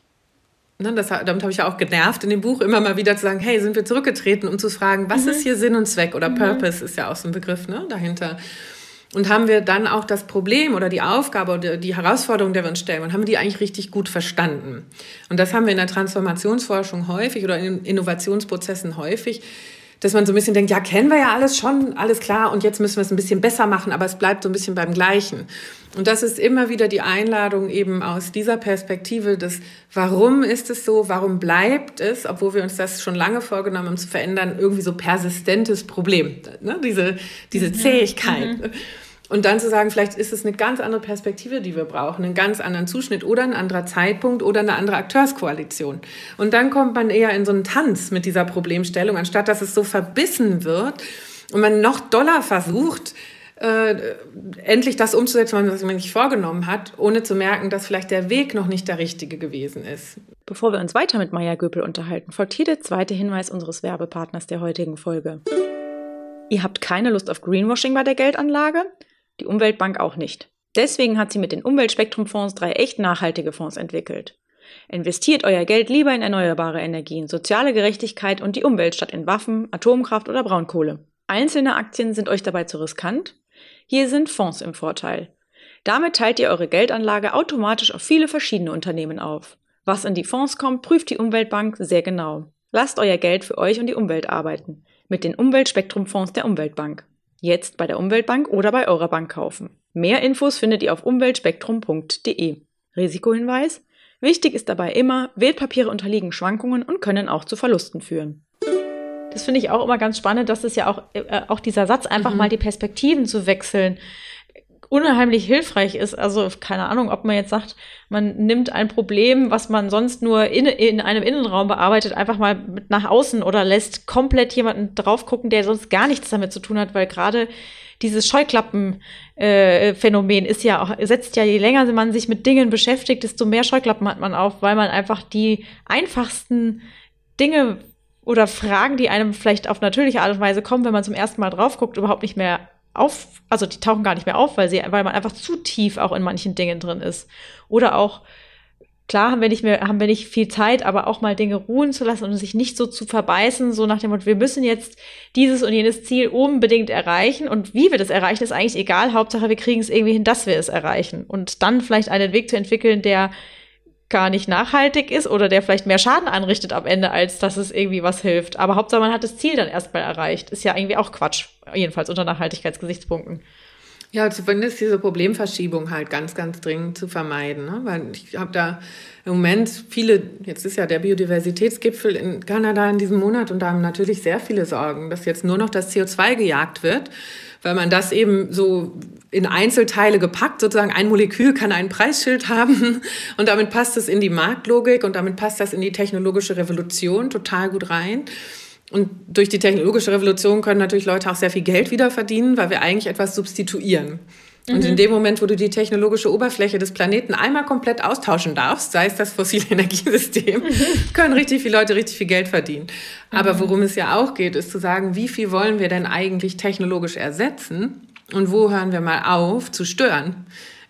Speaker 3: Ne, das, damit habe ich ja auch genervt in dem Buch, immer mal wieder zu sagen, hey, sind wir zurückgetreten, um zu fragen, was mhm. ist hier Sinn und Zweck oder mhm. Purpose ist ja auch so ein Begriff ne, dahinter. Und haben wir dann auch das Problem oder die Aufgabe oder die Herausforderung, der wir uns stellen, und haben wir die eigentlich richtig gut verstanden? Und das haben wir in der Transformationsforschung häufig oder in Innovationsprozessen häufig, dass man so ein bisschen denkt, ja, kennen wir ja alles schon, alles klar, und jetzt müssen wir es ein bisschen besser machen, aber es bleibt so ein bisschen beim Gleichen. Und das ist immer wieder die Einladung eben aus dieser Perspektive des, warum ist es so, warum bleibt es, obwohl wir uns das schon lange vorgenommen haben zu verändern, irgendwie so persistentes Problem, ne? diese, diese mhm. Zähigkeit. Mhm. Und dann zu sagen, vielleicht ist es eine ganz andere Perspektive, die wir brauchen, einen ganz anderen Zuschnitt oder ein anderer Zeitpunkt oder eine andere Akteurskoalition. Und dann kommt man eher in so einen Tanz mit dieser Problemstellung, anstatt dass es so verbissen wird und man noch doller versucht, äh, endlich das umzusetzen, was man sich vorgenommen hat, ohne zu merken, dass vielleicht der Weg noch nicht der richtige gewesen ist.
Speaker 1: Bevor wir uns weiter mit Maya Göpel unterhalten, folgt hier der zweite Hinweis unseres Werbepartners der heutigen Folge. Ihr habt keine Lust auf Greenwashing bei der Geldanlage? Die Umweltbank auch nicht. Deswegen hat sie mit den Umweltspektrumfonds drei echt nachhaltige Fonds entwickelt. Investiert euer Geld lieber in erneuerbare Energien, soziale Gerechtigkeit und die Umwelt statt in Waffen, Atomkraft oder Braunkohle. Einzelne Aktien sind euch dabei zu riskant? Hier sind Fonds im Vorteil. Damit teilt ihr eure Geldanlage automatisch auf viele verschiedene Unternehmen auf. Was in die Fonds kommt, prüft die Umweltbank sehr genau. Lasst euer Geld für euch und die Umwelt arbeiten. Mit den Umweltspektrumfonds der Umweltbank. Jetzt bei der Umweltbank oder bei eurer Bank kaufen. Mehr Infos findet ihr auf umweltspektrum.de. Risikohinweis? Wichtig ist dabei immer, Wertpapiere unterliegen Schwankungen und können auch zu Verlusten führen. Das finde ich auch immer ganz spannend, dass es ja auch, äh, auch dieser Satz, einfach mhm. mal die Perspektiven zu wechseln, unheimlich hilfreich ist. Also keine Ahnung, ob man jetzt sagt, man nimmt ein Problem, was man sonst nur in, in einem Innenraum bearbeitet, einfach mal mit nach außen oder lässt komplett jemanden drauf gucken, der sonst gar nichts damit zu tun hat, weil gerade dieses Scheuklappen-Phänomen äh, ist ja auch, setzt ja, je länger man sich mit Dingen beschäftigt, desto mehr Scheuklappen hat man auf, weil man einfach die einfachsten Dinge oder Fragen, die einem vielleicht auf natürliche Art und Weise kommen, wenn man zum ersten Mal drauf guckt, überhaupt nicht mehr auf, also die tauchen gar nicht mehr auf, weil sie, weil man einfach zu tief auch in manchen Dingen drin ist. Oder auch, klar haben wir nicht mehr, haben wir nicht viel Zeit, aber auch mal Dinge ruhen zu lassen und sich nicht so zu verbeißen, so nach dem Motto, wir müssen jetzt dieses und jenes Ziel unbedingt erreichen und wie wir das erreichen, ist eigentlich egal. Hauptsache, wir kriegen es irgendwie hin, dass wir es erreichen und dann vielleicht einen Weg zu entwickeln, der gar nicht nachhaltig ist oder der vielleicht mehr Schaden anrichtet am Ende, als dass es irgendwie was hilft. Aber Hauptsache, man hat das Ziel dann erstmal erreicht. Ist ja irgendwie auch Quatsch, jedenfalls unter Nachhaltigkeitsgesichtspunkten.
Speaker 3: Ja, zumindest diese Problemverschiebung halt ganz, ganz dringend zu vermeiden. Ne? Weil ich habe da im Moment viele, jetzt ist ja der Biodiversitätsgipfel in Kanada in diesem Monat und da haben natürlich sehr viele Sorgen, dass jetzt nur noch das CO2 gejagt wird weil man das eben so in Einzelteile gepackt, sozusagen ein Molekül kann ein Preisschild haben und damit passt es in die Marktlogik und damit passt das in die technologische Revolution total gut rein. Und durch die technologische Revolution können natürlich Leute auch sehr viel Geld wieder verdienen, weil wir eigentlich etwas substituieren. Und in mhm. dem Moment, wo du die technologische Oberfläche des Planeten einmal komplett austauschen darfst, sei es das fossile Energiesystem, mhm. können richtig viele Leute richtig viel Geld verdienen. Aber mhm. worum es ja auch geht, ist zu sagen, wie viel wollen wir denn eigentlich technologisch ersetzen und wo hören wir mal auf zu stören?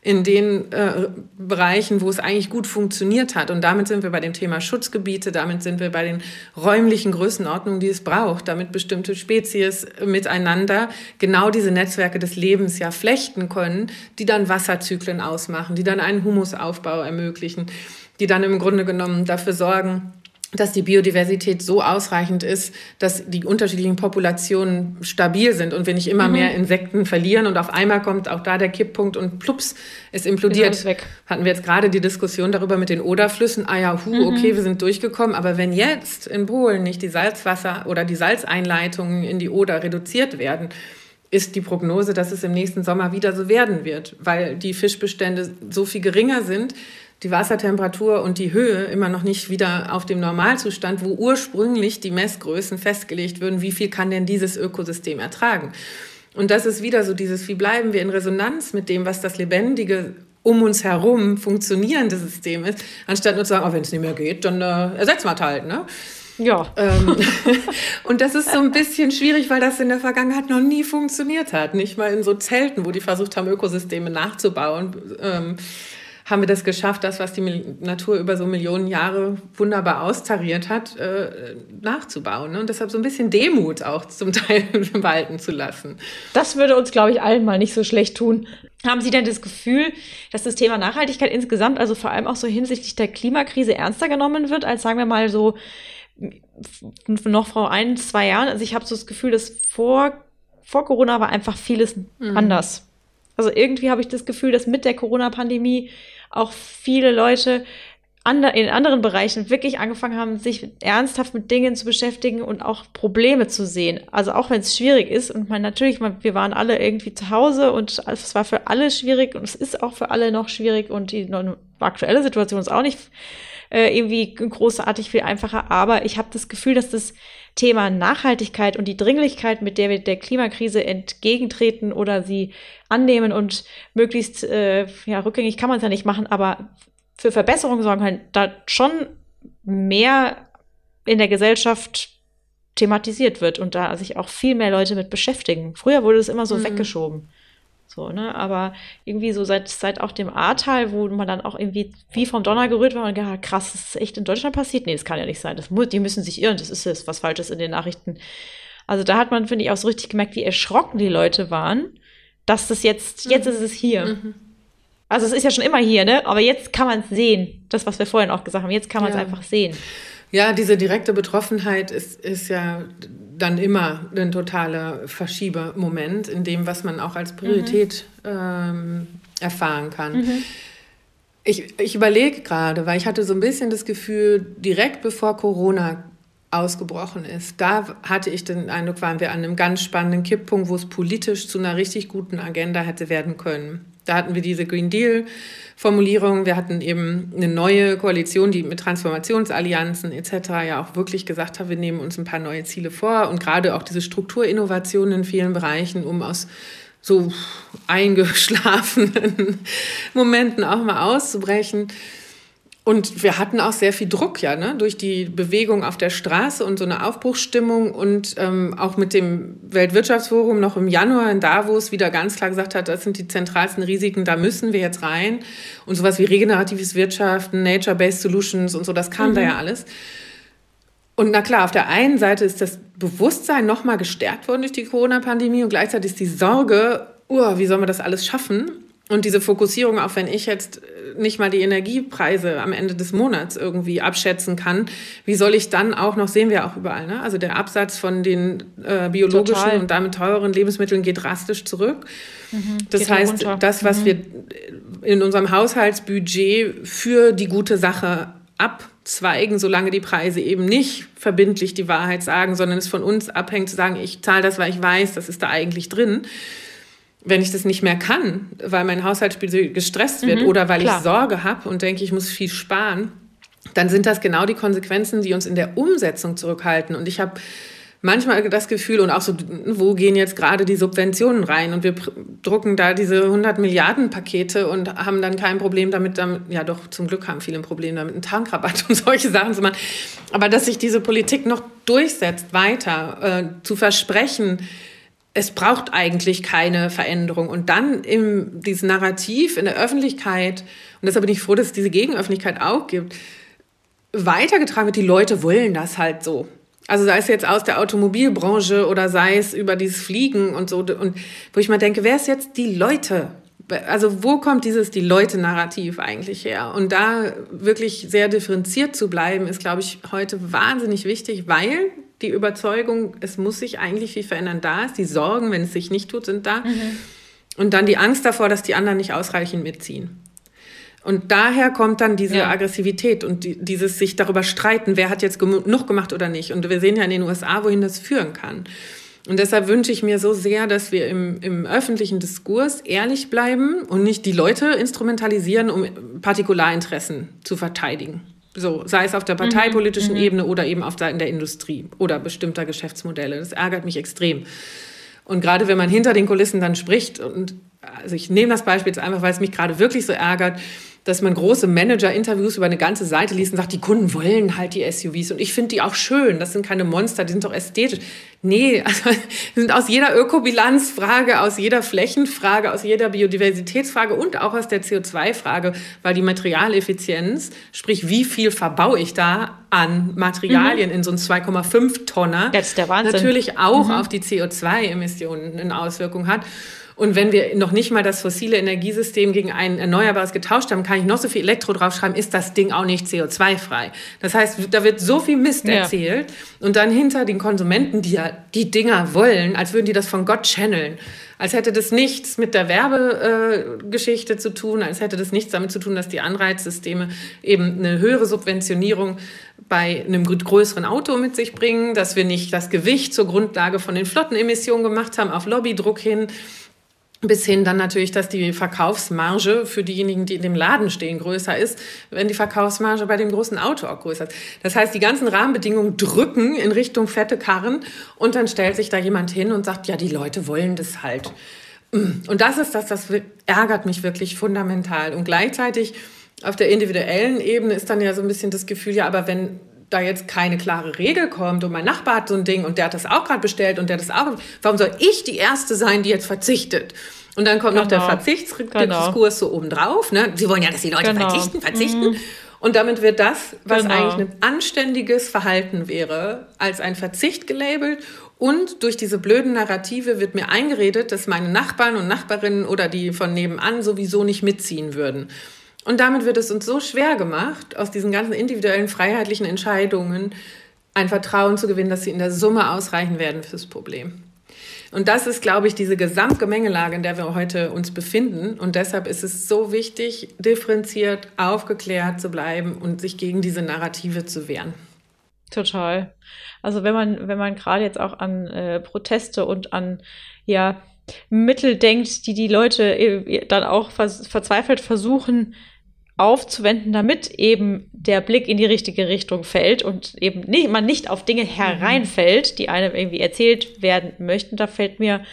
Speaker 3: In den äh, Bereichen, wo es eigentlich gut funktioniert hat. Und damit sind wir bei dem Thema Schutzgebiete, damit sind wir bei den räumlichen Größenordnungen, die es braucht, damit bestimmte Spezies miteinander genau diese Netzwerke des Lebens ja flechten können, die dann Wasserzyklen ausmachen, die dann einen Humusaufbau ermöglichen, die dann im Grunde genommen dafür sorgen, dass die Biodiversität so ausreichend ist, dass die unterschiedlichen Populationen stabil sind und wir nicht immer mhm. mehr Insekten verlieren und auf einmal kommt auch da der Kipppunkt und plups, es implodiert. Weg. Hatten wir jetzt gerade die Diskussion darüber mit den Oderflüssen. Ah ja, hu, mhm. okay, wir sind durchgekommen, aber wenn jetzt in Polen nicht die Salzwasser oder die Salzeinleitungen in die Oder reduziert werden, ist die Prognose, dass es im nächsten Sommer wieder so werden wird, weil die Fischbestände so viel geringer sind, die Wassertemperatur und die Höhe immer noch nicht wieder auf dem Normalzustand, wo ursprünglich die Messgrößen festgelegt würden, wie viel kann denn dieses Ökosystem ertragen. Und das ist wieder so dieses, wie bleiben wir in Resonanz mit dem, was das lebendige um uns herum funktionierende System ist, anstatt nur zu sagen, oh, wenn es nicht mehr geht, dann äh, ersetzen wir es halt. Ne?
Speaker 1: Ja.
Speaker 3: Ähm, und das ist so ein bisschen schwierig, weil das in der Vergangenheit noch nie funktioniert hat. Nicht mal in so Zelten, wo die versucht haben, Ökosysteme nachzubauen. Ähm, haben wir das geschafft, das, was die Natur über so Millionen Jahre wunderbar austariert hat, äh, nachzubauen. Ne? Und deshalb so ein bisschen Demut auch zum Teil walten zu lassen.
Speaker 1: Das würde uns, glaube ich, allen mal nicht so schlecht tun. Haben Sie denn das Gefühl, dass das Thema Nachhaltigkeit insgesamt, also vor allem auch so hinsichtlich der Klimakrise, ernster genommen wird, als sagen wir mal so noch vor ein, zwei Jahren? Also ich habe so das Gefühl, dass vor, vor Corona war einfach vieles mhm. anders. Also irgendwie habe ich das Gefühl, dass mit der Corona-Pandemie auch viele Leute in anderen Bereichen wirklich angefangen haben, sich ernsthaft mit Dingen zu beschäftigen und auch Probleme zu sehen. Also auch wenn es schwierig ist und man natürlich, wir waren alle irgendwie zu Hause und es war für alle schwierig und es ist auch für alle noch schwierig und die aktuelle Situation ist auch nicht äh, irgendwie großartig viel einfacher. Aber ich habe das Gefühl, dass das Thema Nachhaltigkeit und die Dringlichkeit, mit der wir der Klimakrise entgegentreten oder sie annehmen und möglichst, äh, ja, rückgängig kann man es ja nicht machen, aber für Verbesserungen sorgen können, da schon mehr in der Gesellschaft thematisiert wird und da sich auch viel mehr Leute mit beschäftigen. Früher wurde es immer so mhm. weggeschoben. So, ne? Aber irgendwie so seit, seit auch dem Ahrtal, wo man dann auch irgendwie wie vom Donner gerührt war und gedacht, krass, das ist echt in Deutschland passiert. Nee, das kann ja nicht sein. Das muss, die müssen sich irren, das ist es, was Falsches in den Nachrichten. Also da hat man, finde ich, auch so richtig gemerkt, wie erschrocken die Leute waren, dass das jetzt, mhm. jetzt ist es hier. Mhm. Also es ist ja schon immer hier, ne? Aber jetzt kann man es sehen. Das, was wir vorhin auch gesagt haben, jetzt kann man es ja. einfach sehen.
Speaker 3: Ja, diese direkte Betroffenheit ist, ist ja dann immer ein totaler Verschiebermoment in dem, was man auch als Priorität mhm. ähm, erfahren kann. Mhm. Ich, ich überlege gerade, weil ich hatte so ein bisschen das Gefühl, direkt bevor Corona ausgebrochen ist, da hatte ich den Eindruck, waren wir an einem ganz spannenden Kipppunkt, wo es politisch zu einer richtig guten Agenda hätte werden können. Da hatten wir diese Green Deal Formulierung. Wir hatten eben eine neue Koalition, die mit Transformationsallianzen etc. ja auch wirklich gesagt hat, wir nehmen uns ein paar neue Ziele vor und gerade auch diese Strukturinnovationen in vielen Bereichen, um aus so eingeschlafenen Momenten auch mal auszubrechen. Und wir hatten auch sehr viel Druck, ja, ne? durch die Bewegung auf der Straße und so eine Aufbruchsstimmung und ähm, auch mit dem Weltwirtschaftsforum noch im Januar in Davos wieder ganz klar gesagt hat, das sind die zentralsten Risiken, da müssen wir jetzt rein. Und sowas wie regeneratives Wirtschaften, Nature-Based Solutions und so, das kam mhm. da ja alles. Und na klar, auf der einen Seite ist das Bewusstsein nochmal gestärkt worden durch die Corona-Pandemie und gleichzeitig ist die Sorge, uh, wie sollen wir das alles schaffen? Und diese Fokussierung, auch wenn ich jetzt nicht mal die Energiepreise am Ende des Monats irgendwie abschätzen kann, wie soll ich dann auch noch, sehen wir auch überall, ne? also der Absatz von den äh, biologischen Total. und damit teureren Lebensmitteln geht drastisch zurück. Mhm, das heißt, runter. das, was mhm. wir in unserem Haushaltsbudget für die gute Sache abzweigen, solange die Preise eben nicht verbindlich die Wahrheit sagen, sondern es von uns abhängt zu sagen, ich zahle das, weil ich weiß, das ist da eigentlich drin wenn ich das nicht mehr kann, weil mein Haushaltsbudget gestresst wird mhm, oder weil klar. ich Sorge habe und denke, ich muss viel sparen, dann sind das genau die Konsequenzen, die uns in der Umsetzung zurückhalten. Und ich habe manchmal das Gefühl und auch so, wo gehen jetzt gerade die Subventionen rein? Und wir drucken da diese 100 Milliarden Pakete und haben dann kein Problem damit, damit, ja doch, zum Glück haben viele ein Problem damit, einen Tankrabatt und solche Sachen zu machen. Aber dass sich diese Politik noch durchsetzt, weiter äh, zu versprechen, es braucht eigentlich keine Veränderung. Und dann im dieses Narrativ in der Öffentlichkeit, und deshalb bin ich froh, dass es diese Gegenöffentlichkeit auch gibt, weitergetragen wird, die Leute wollen das halt so. Also sei es jetzt aus der Automobilbranche oder sei es über dieses Fliegen und so. Und wo ich mal denke, wer ist jetzt die Leute? Also wo kommt dieses die Leute-Narrativ eigentlich her? Und da wirklich sehr differenziert zu bleiben, ist, glaube ich, heute wahnsinnig wichtig, weil die Überzeugung, es muss sich eigentlich viel verändern, da ist. Die Sorgen, wenn es sich nicht tut, sind da. Mhm. Und dann die Angst davor, dass die anderen nicht ausreichend mitziehen. Und daher kommt dann diese ja. Aggressivität und die, dieses sich darüber streiten, wer hat jetzt genug gemacht oder nicht. Und wir sehen ja in den USA, wohin das führen kann. Und deshalb wünsche ich mir so sehr, dass wir im, im öffentlichen Diskurs ehrlich bleiben und nicht die Leute instrumentalisieren, um Partikularinteressen zu verteidigen. So, sei es auf der parteipolitischen mhm. Ebene oder eben auf Seiten der Industrie oder bestimmter Geschäftsmodelle. Das ärgert mich extrem. Und gerade wenn man hinter den Kulissen dann spricht, und also ich nehme das Beispiel jetzt einfach, weil es mich gerade wirklich so ärgert, dass man große Manager-Interviews über eine ganze Seite liest und sagt, die Kunden wollen halt die SUVs. Und ich finde die auch schön. Das sind keine Monster, die sind doch ästhetisch. Nee, also sind aus jeder Ökobilanzfrage, aus jeder Flächenfrage, aus jeder Biodiversitätsfrage und auch aus der CO2-Frage, weil die Materialeffizienz, sprich wie viel verbaue ich da an Materialien mhm. in so einen 2,5 Tonner,
Speaker 1: Jetzt der Wahnsinn.
Speaker 3: natürlich auch mhm. auf die CO2-Emissionen eine Auswirkung hat. Und wenn wir noch nicht mal das fossile Energiesystem gegen ein erneuerbares getauscht haben, kann ich noch so viel Elektro draufschreiben, ist das Ding auch nicht CO2-frei. Das heißt, da wird so viel Mist ja. erzählt und dann hinter den Konsumenten, die ja die Dinger wollen, als würden die das von Gott channeln. Als hätte das nichts mit der Werbegeschichte äh, zu tun, als hätte das nichts damit zu tun, dass die Anreizsysteme eben eine höhere Subventionierung bei einem größeren Auto mit sich bringen, dass wir nicht das Gewicht zur Grundlage von den Flottenemissionen gemacht haben, auf Lobbydruck hin, bis hin dann natürlich, dass die Verkaufsmarge für diejenigen, die in dem Laden stehen, größer ist, wenn die Verkaufsmarge bei dem großen Auto auch größer ist. Das heißt, die ganzen Rahmenbedingungen drücken in Richtung fette Karren und dann stellt sich da jemand hin und sagt, ja, die Leute wollen das halt. Und das ist das, das ärgert mich wirklich fundamental. Und gleichzeitig auf der individuellen Ebene ist dann ja so ein bisschen das Gefühl, ja, aber wenn da jetzt keine klare Regel kommt und mein Nachbar hat so ein Ding und der hat das auch gerade bestellt und der hat das auch, warum soll ich die Erste sein, die jetzt verzichtet? Und dann kommt genau. noch der. Verzichtsdiskurs genau. so obendrauf. Ne? Sie wollen ja, dass die Leute genau. verzichten, verzichten. Mhm. Und damit wird das, was genau. eigentlich ein anständiges Verhalten wäre, als ein Verzicht gelabelt. Und durch diese blöden Narrative wird mir eingeredet, dass meine Nachbarn und Nachbarinnen oder die von nebenan sowieso nicht mitziehen würden. Und damit wird es uns so schwer gemacht, aus diesen ganzen individuellen freiheitlichen Entscheidungen ein Vertrauen zu gewinnen, dass sie in der Summe ausreichen werden fürs Problem. Und das ist, glaube ich, diese Gesamtgemengelage, in der wir heute uns befinden. Und deshalb ist es so wichtig, differenziert, aufgeklärt zu bleiben und sich gegen diese Narrative zu wehren.
Speaker 1: Total. Also wenn man, wenn man gerade jetzt auch an äh, Proteste und an ja Mittel denkt, die die Leute äh, dann auch vers verzweifelt versuchen aufzuwenden, damit eben der Blick in die richtige Richtung fällt und eben nicht, man nicht auf Dinge hereinfällt, die einem irgendwie erzählt werden möchten. Da fällt mir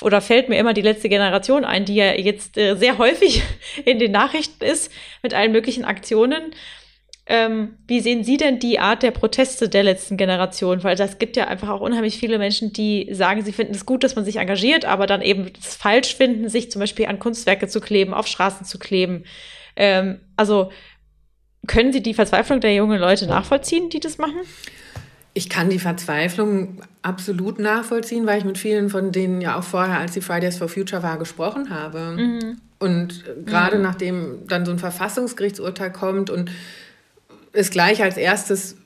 Speaker 1: oder fällt mir immer die letzte Generation ein, die ja jetzt äh, sehr häufig in den Nachrichten ist mit allen möglichen Aktionen. Ähm, wie sehen Sie denn die Art der Proteste der letzten Generation? Weil das gibt ja einfach auch unheimlich viele Menschen, die sagen, sie finden es gut, dass man sich engagiert, aber dann eben es falsch finden, sich zum Beispiel an Kunstwerke zu kleben, auf Straßen zu kleben. Ähm, also können Sie die Verzweiflung der jungen Leute nachvollziehen, die das machen?
Speaker 3: Ich kann die Verzweiflung absolut nachvollziehen, weil ich mit vielen von denen ja auch vorher, als die Fridays for Future war, gesprochen habe. Mhm. Und gerade mhm. nachdem dann so ein Verfassungsgerichtsurteil kommt und es gleich als erstes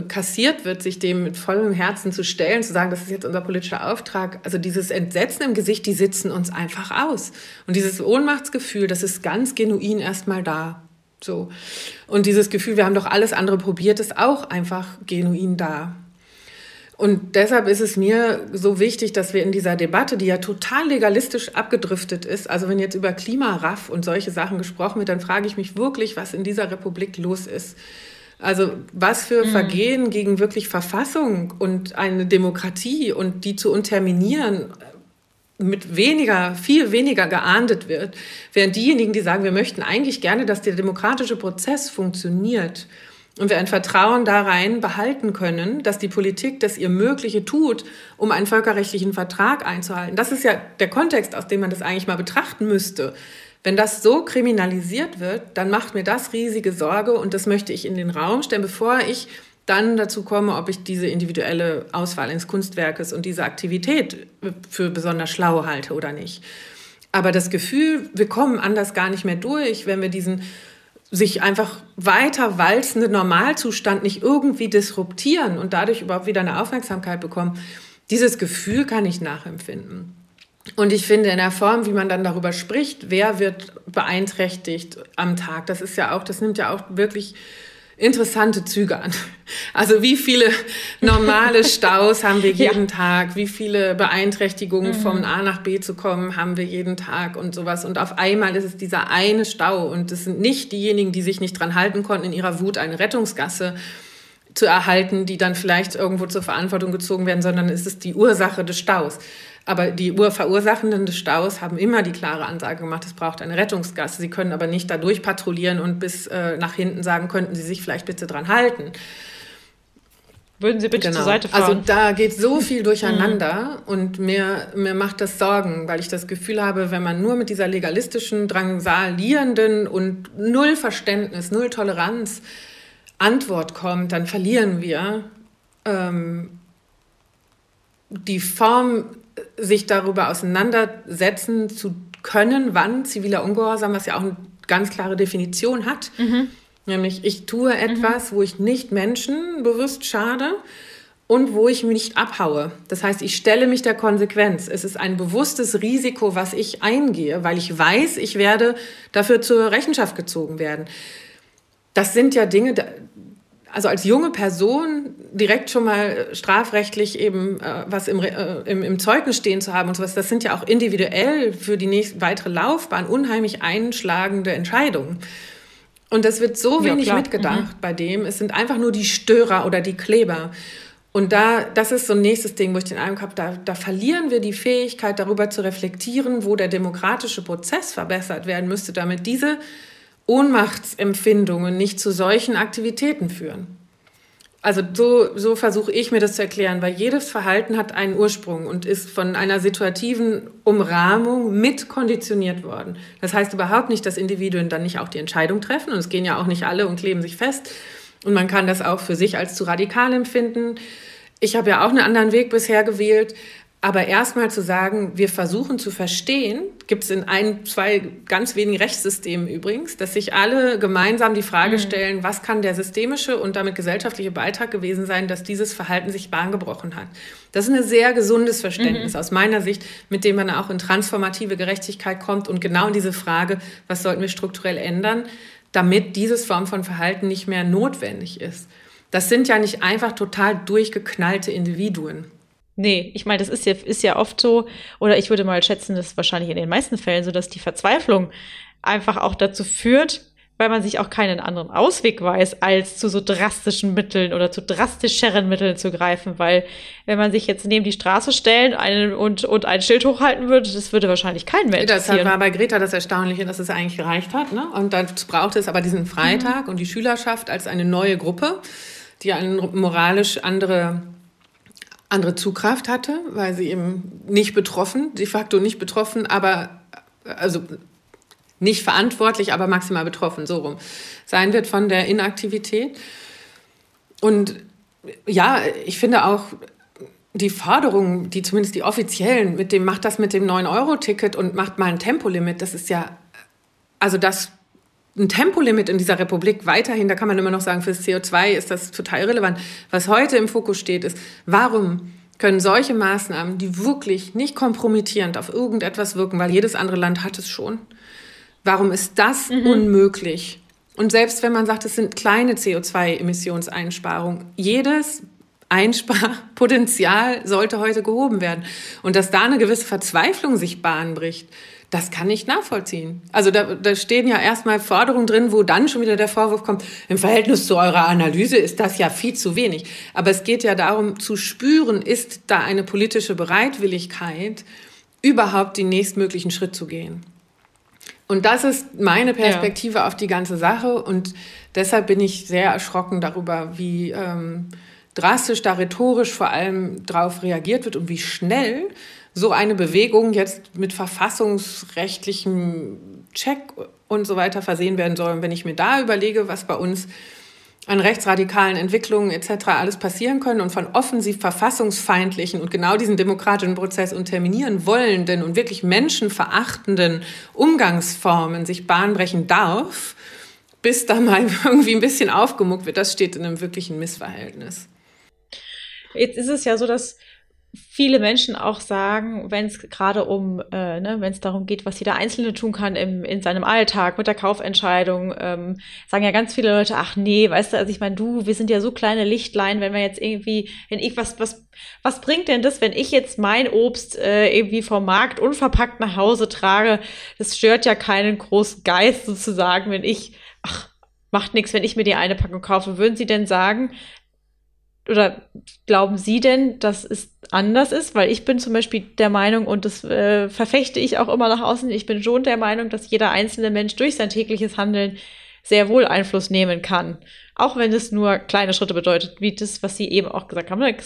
Speaker 3: kassiert wird, sich dem mit vollem Herzen zu stellen, zu sagen, das ist jetzt unser politischer Auftrag. Also dieses Entsetzen im Gesicht, die sitzen uns einfach aus. Und dieses Ohnmachtsgefühl, das ist ganz genuin erstmal da. So. Und dieses Gefühl, wir haben doch alles andere probiert, ist auch einfach genuin da. Und deshalb ist es mir so wichtig, dass wir in dieser Debatte, die ja total legalistisch abgedriftet ist, also wenn jetzt über Klimaraff und solche Sachen gesprochen wird, dann frage ich mich wirklich, was in dieser Republik los ist. Also was für mhm. Vergehen gegen wirklich Verfassung und eine Demokratie und die zu unterminieren mit weniger, viel weniger geahndet wird, während diejenigen, die sagen, wir möchten eigentlich gerne, dass der demokratische Prozess funktioniert und wir ein Vertrauen da rein behalten können, dass die Politik das ihr Mögliche tut, um einen völkerrechtlichen Vertrag einzuhalten. Das ist ja der Kontext, aus dem man das eigentlich mal betrachten müsste. Wenn das so kriminalisiert wird, dann macht mir das riesige Sorge und das möchte ich in den Raum stellen, bevor ich dann dazu komme, ob ich diese individuelle Auswahl eines Kunstwerkes und diese Aktivität für besonders schlau halte oder nicht. Aber das Gefühl, wir kommen anders gar nicht mehr durch, wenn wir diesen sich einfach weiter walzenden Normalzustand nicht irgendwie disruptieren und dadurch überhaupt wieder eine Aufmerksamkeit bekommen, dieses Gefühl kann ich nachempfinden. Und ich finde, in der Form, wie man dann darüber spricht, wer wird beeinträchtigt am Tag, das ist ja auch, das nimmt ja auch wirklich interessante Züge an. Also wie viele normale Staus haben wir jeden ja. Tag, wie viele Beeinträchtigungen mhm. vom A nach B zu kommen haben wir jeden Tag und sowas. Und auf einmal ist es dieser eine Stau und es sind nicht diejenigen, die sich nicht dran halten konnten, in ihrer Wut eine Rettungsgasse zu erhalten, die dann vielleicht irgendwo zur Verantwortung gezogen werden, sondern es ist die Ursache des Staus. Aber die Urverursachenden des Staus haben immer die klare Ansage gemacht, es braucht eine Rettungsgasse. Sie können aber nicht da durchpatrouillieren und bis äh, nach hinten sagen, könnten Sie sich vielleicht bitte dran halten.
Speaker 1: Würden Sie bitte genau. zur Seite
Speaker 3: fahren? Also da geht so viel durcheinander mhm. und mir, mir macht das Sorgen, weil ich das Gefühl habe, wenn man nur mit dieser legalistischen, drangsalierenden und null Verständnis, null Toleranz Antwort kommt, dann verlieren wir ähm, die Form sich darüber auseinandersetzen zu können, wann ziviler Ungehorsam, was ja auch eine ganz klare Definition hat, mhm. nämlich ich tue etwas, mhm. wo ich nicht Menschen bewusst schade und wo ich mich nicht abhaue. Das heißt, ich stelle mich der Konsequenz. Es ist ein bewusstes Risiko, was ich eingehe, weil ich weiß, ich werde dafür zur Rechenschaft gezogen werden. Das sind ja Dinge, also als junge Person direkt schon mal strafrechtlich eben äh, was im, äh, im, im, Zeugnis stehen zu haben und sowas, das sind ja auch individuell für die nächste, weitere Laufbahn unheimlich einschlagende Entscheidungen. Und das wird so wenig ja, mitgedacht mhm. bei dem. Es sind einfach nur die Störer oder die Kleber. Und da, das ist so ein nächstes Ding, wo ich den Eindruck habe, da, da verlieren wir die Fähigkeit, darüber zu reflektieren, wo der demokratische Prozess verbessert werden müsste, damit diese Ohnmachtsempfindungen nicht zu solchen Aktivitäten führen. Also so, so versuche ich mir das zu erklären, weil jedes Verhalten hat einen Ursprung und ist von einer situativen Umrahmung mit konditioniert worden. Das heißt überhaupt nicht, dass Individuen dann nicht auch die Entscheidung treffen und es gehen ja auch nicht alle und kleben sich fest und man kann das auch für sich als zu radikal empfinden. Ich habe ja auch einen anderen Weg bisher gewählt, aber erstmal zu sagen, wir versuchen zu verstehen, gibt es in ein, zwei ganz wenigen Rechtssystemen übrigens, dass sich alle gemeinsam die Frage mhm. stellen, was kann der systemische und damit gesellschaftliche Beitrag gewesen sein, dass dieses Verhalten sich Bahn gebrochen hat. Das ist ein sehr gesundes Verständnis mhm. aus meiner Sicht, mit dem man auch in transformative Gerechtigkeit kommt und genau in diese Frage, was sollten wir strukturell ändern, damit dieses Form von Verhalten nicht mehr notwendig ist. Das sind ja nicht einfach total durchgeknallte Individuen.
Speaker 1: Nee, ich meine, das ist ja, ist ja oft so, oder ich würde mal schätzen, das ist wahrscheinlich in den meisten Fällen so, dass die Verzweiflung einfach auch dazu führt, weil man sich auch keinen anderen Ausweg weiß, als zu so drastischen Mitteln oder zu drastischeren Mitteln zu greifen, weil wenn man sich jetzt neben die Straße stellen einen, und, und ein Schild hochhalten würde, das würde wahrscheinlich kein Mensch
Speaker 3: Das war bei Greta das Erstaunliche, dass es eigentlich gereicht hat. Ne? Und dann brauchte es aber diesen Freitag mhm. und die Schülerschaft als eine neue Gruppe, die eine moralisch andere andere Zugkraft hatte, weil sie eben nicht betroffen, de facto nicht betroffen, aber also nicht verantwortlich, aber maximal betroffen, so rum, sein wird von der Inaktivität. Und ja, ich finde auch die Forderungen, die zumindest die offiziellen, mit dem macht das mit dem 9-Euro-Ticket und macht mal ein Tempolimit, das ist ja, also das ein Tempolimit in dieser Republik weiterhin, da kann man immer noch sagen, fürs CO2 ist das total relevant. Was heute im Fokus steht, ist, warum können solche Maßnahmen, die wirklich nicht kompromittierend auf irgendetwas wirken, weil jedes andere Land hat es schon, Warum ist das mhm. unmöglich? Und selbst wenn man sagt, es sind kleine CO2-Emissionseinsparungen, jedes Einsparpotenzial sollte heute gehoben werden. Und dass da eine gewisse Verzweiflung sich Bahn bricht, das kann ich nachvollziehen. Also da, da stehen ja erstmal Forderungen drin, wo dann schon wieder der Vorwurf kommt, im Verhältnis zu eurer Analyse ist das ja viel zu wenig. Aber es geht ja darum zu spüren, ist da eine politische Bereitwilligkeit, überhaupt den nächstmöglichen Schritt zu gehen. Und das ist meine Perspektive ja. auf die ganze Sache. Und deshalb bin ich sehr erschrocken darüber, wie ähm, drastisch da rhetorisch vor allem darauf reagiert wird und wie schnell so eine Bewegung jetzt mit verfassungsrechtlichem Check und so weiter versehen werden soll. Und wenn ich mir da überlege, was bei uns an rechtsradikalen Entwicklungen etc. alles passieren können und von offensiv verfassungsfeindlichen und genau diesen demokratischen Prozess unterminieren wollenden und wirklich menschenverachtenden Umgangsformen sich bahnbrechen darf, bis da mal irgendwie ein bisschen aufgemuckt wird, das steht in einem wirklichen Missverhältnis.
Speaker 1: Jetzt ist es ja so, dass viele Menschen auch sagen, wenn es gerade um, äh, ne, wenn es darum geht, was jeder Einzelne tun kann im, in seinem Alltag mit der Kaufentscheidung, ähm, sagen ja ganz viele Leute, ach nee, weißt du, also ich meine, du, wir sind ja so kleine Lichtlein, wenn wir jetzt irgendwie, wenn ich was, was, was bringt denn das, wenn ich jetzt mein Obst äh, irgendwie vom Markt unverpackt nach Hause trage? Das stört ja keinen großen Geist sozusagen, wenn ich, ach, macht nichts, wenn ich mir die eine Packung kaufe. Würden Sie denn sagen, oder glauben Sie denn, dass es anders ist? Weil ich bin zum Beispiel der Meinung, und das äh, verfechte ich auch immer nach außen, ich bin schon der Meinung, dass jeder einzelne Mensch durch sein tägliches Handeln sehr wohl Einfluss nehmen kann. Auch wenn es nur kleine Schritte bedeutet, wie das, was Sie eben auch gesagt haben. Ne?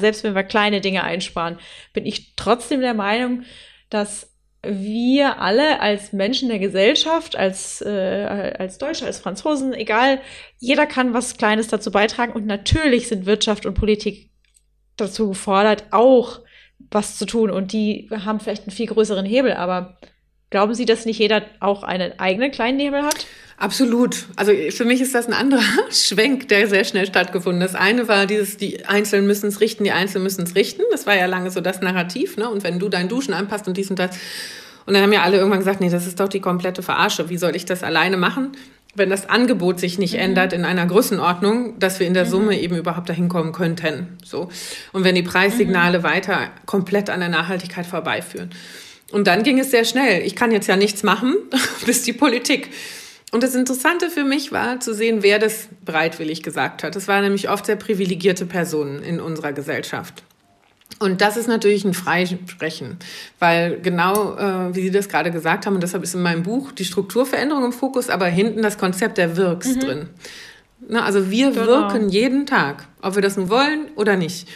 Speaker 1: Selbst wenn wir kleine Dinge einsparen, bin ich trotzdem der Meinung, dass wir alle als Menschen der Gesellschaft, als, äh, als Deutsche, als Franzosen, egal, jeder kann was Kleines dazu beitragen. Und natürlich sind Wirtschaft und Politik dazu gefordert, auch was zu tun. Und die haben vielleicht einen viel größeren Hebel. Aber glauben Sie, dass nicht jeder auch einen eigenen kleinen Hebel hat?
Speaker 3: Absolut. Also für mich ist das ein anderer Schwenk, der sehr schnell stattgefunden. Das eine war dieses, die Einzelnen müssen es richten, die Einzelnen müssen es richten. Das war ja lange so das Narrativ. Ne? Und wenn du dein Duschen anpasst und dies und das. Und dann haben ja alle irgendwann gesagt, nee, das ist doch die komplette Verarsche. Wie soll ich das alleine machen? Wenn das Angebot sich nicht mhm. ändert in einer Größenordnung, dass wir in der mhm. Summe eben überhaupt dahin kommen könnten. So. Und wenn die Preissignale mhm. weiter komplett an der Nachhaltigkeit vorbeiführen. Und dann ging es sehr schnell. Ich kann jetzt ja nichts machen, bis die Politik und das Interessante für mich war zu sehen, wer das bereitwillig gesagt hat. Das waren nämlich oft sehr privilegierte Personen in unserer Gesellschaft. Und das ist natürlich ein Freisprechen, weil genau äh, wie Sie das gerade gesagt haben, und deshalb ist in meinem Buch die Strukturveränderung im Fokus, aber hinten das Konzept der Wirks mhm. drin. Na, also wir genau. wirken jeden Tag, ob wir das nun wollen oder nicht.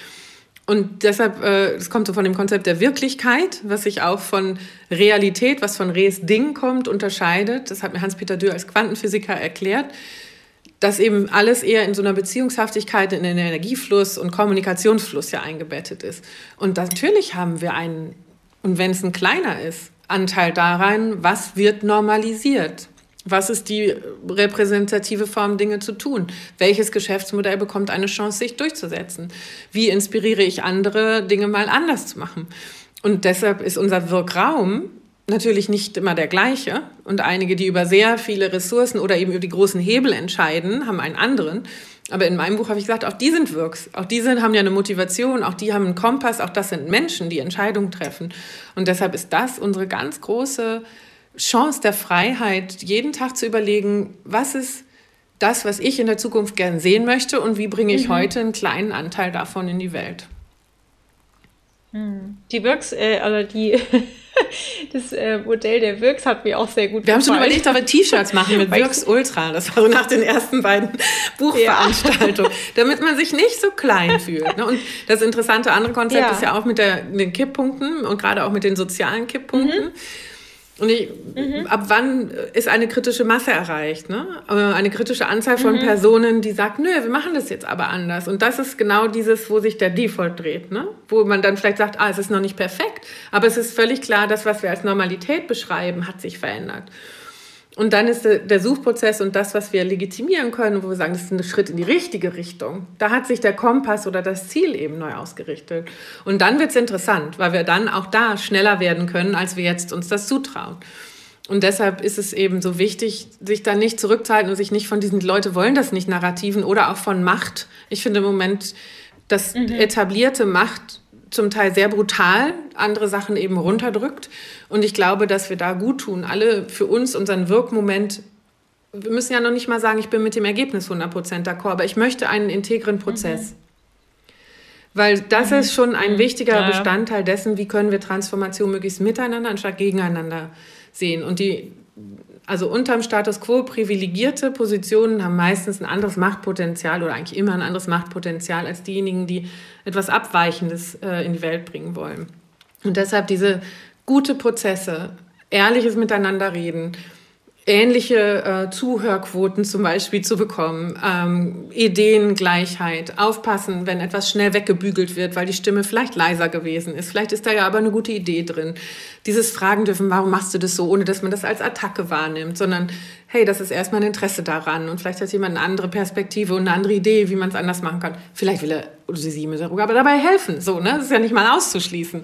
Speaker 3: Und deshalb, äh, es kommt so von dem Konzept der Wirklichkeit, was sich auch von Realität, was von Res Ding kommt, unterscheidet. Das hat mir Hans-Peter Dürr als Quantenphysiker erklärt, dass eben alles eher in so einer Beziehungshaftigkeit, in den Energiefluss und Kommunikationsfluss ja eingebettet ist. Und natürlich haben wir einen, und wenn es ein kleiner ist, Anteil daran, was wird normalisiert. Was ist die repräsentative Form, Dinge zu tun? Welches Geschäftsmodell bekommt eine Chance, sich durchzusetzen? Wie inspiriere ich andere, Dinge mal anders zu machen? Und deshalb ist unser Wirkraum natürlich nicht immer der gleiche. Und einige, die über sehr viele Ressourcen oder eben über die großen Hebel entscheiden, haben einen anderen. Aber in meinem Buch habe ich gesagt, auch die sind Wirks. Auch die sind, haben ja eine Motivation, auch die haben einen Kompass, auch das sind Menschen, die Entscheidungen treffen. Und deshalb ist das unsere ganz große Chance der Freiheit, jeden Tag zu überlegen, was ist das, was ich in der Zukunft gern sehen möchte und wie bringe ich mhm. heute einen kleinen Anteil davon in die Welt.
Speaker 1: Hm. Die Wirks, äh, also die, das äh, Modell der Wirks hat mir auch sehr gut
Speaker 3: Wir gefallen. haben schon überlegt, ob wir T-Shirts machen mit Wirks Ultra. Das war so nach den ersten beiden Buchveranstaltungen, ja. damit man sich nicht so klein fühlt. Ne? Und das interessante andere Konzept ja. ist ja auch mit, der, den Kipppunkten und gerade auch mit den sozialen Kipppunkten. Mhm. Und ich, mhm. ab wann ist eine kritische Masse erreicht? Ne? Äh, eine kritische Anzahl von mhm. Personen, die sagt, nö, wir machen das jetzt aber anders. Und das ist genau dieses, wo sich der Default dreht. Ne? Wo man dann vielleicht sagt, ah, es ist noch nicht perfekt, aber es ist völlig klar, das, was wir als Normalität beschreiben, hat sich verändert. Und dann ist der Suchprozess und das, was wir legitimieren können, wo wir sagen, das ist ein Schritt in die richtige Richtung. Da hat sich der Kompass oder das Ziel eben neu ausgerichtet. Und dann wird es interessant, weil wir dann auch da schneller werden können, als wir jetzt uns das zutrauen. Und deshalb ist es eben so wichtig, sich da nicht zurückzuhalten und sich nicht von diesen Leute wollen das nicht Narrativen oder auch von Macht. Ich finde im Moment, dass mhm. etablierte Macht zum Teil sehr brutal andere Sachen eben runterdrückt. Und ich glaube, dass wir da gut tun, alle für uns unseren Wirkmoment. Wir müssen ja noch nicht mal sagen, ich bin mit dem Ergebnis 100% d'accord, aber ich möchte einen integren Prozess. Mhm. Weil das mhm. ist schon ein mhm. wichtiger ja. Bestandteil dessen, wie können wir Transformation möglichst miteinander anstatt gegeneinander sehen. Und die, also unterm Status quo privilegierte Positionen haben meistens ein anderes Machtpotenzial oder eigentlich immer ein anderes Machtpotenzial als diejenigen, die etwas Abweichendes äh, in die Welt bringen wollen. Und deshalb diese gute Prozesse, ehrliches Miteinanderreden, ähnliche äh, Zuhörquoten zum Beispiel zu bekommen, ähm, Ideengleichheit, aufpassen, wenn etwas schnell weggebügelt wird, weil die Stimme vielleicht leiser gewesen ist. Vielleicht ist da ja aber eine gute Idee drin. Dieses Fragen dürfen, warum machst du das so, ohne dass man das als Attacke wahrnimmt, sondern hey, das ist erstmal ein Interesse daran und vielleicht hat jemand eine andere Perspektive und eine andere Idee, wie man es anders machen kann. Vielleicht will er oder sie mir aber dabei helfen. So, ne? Das ist ja nicht mal auszuschließen.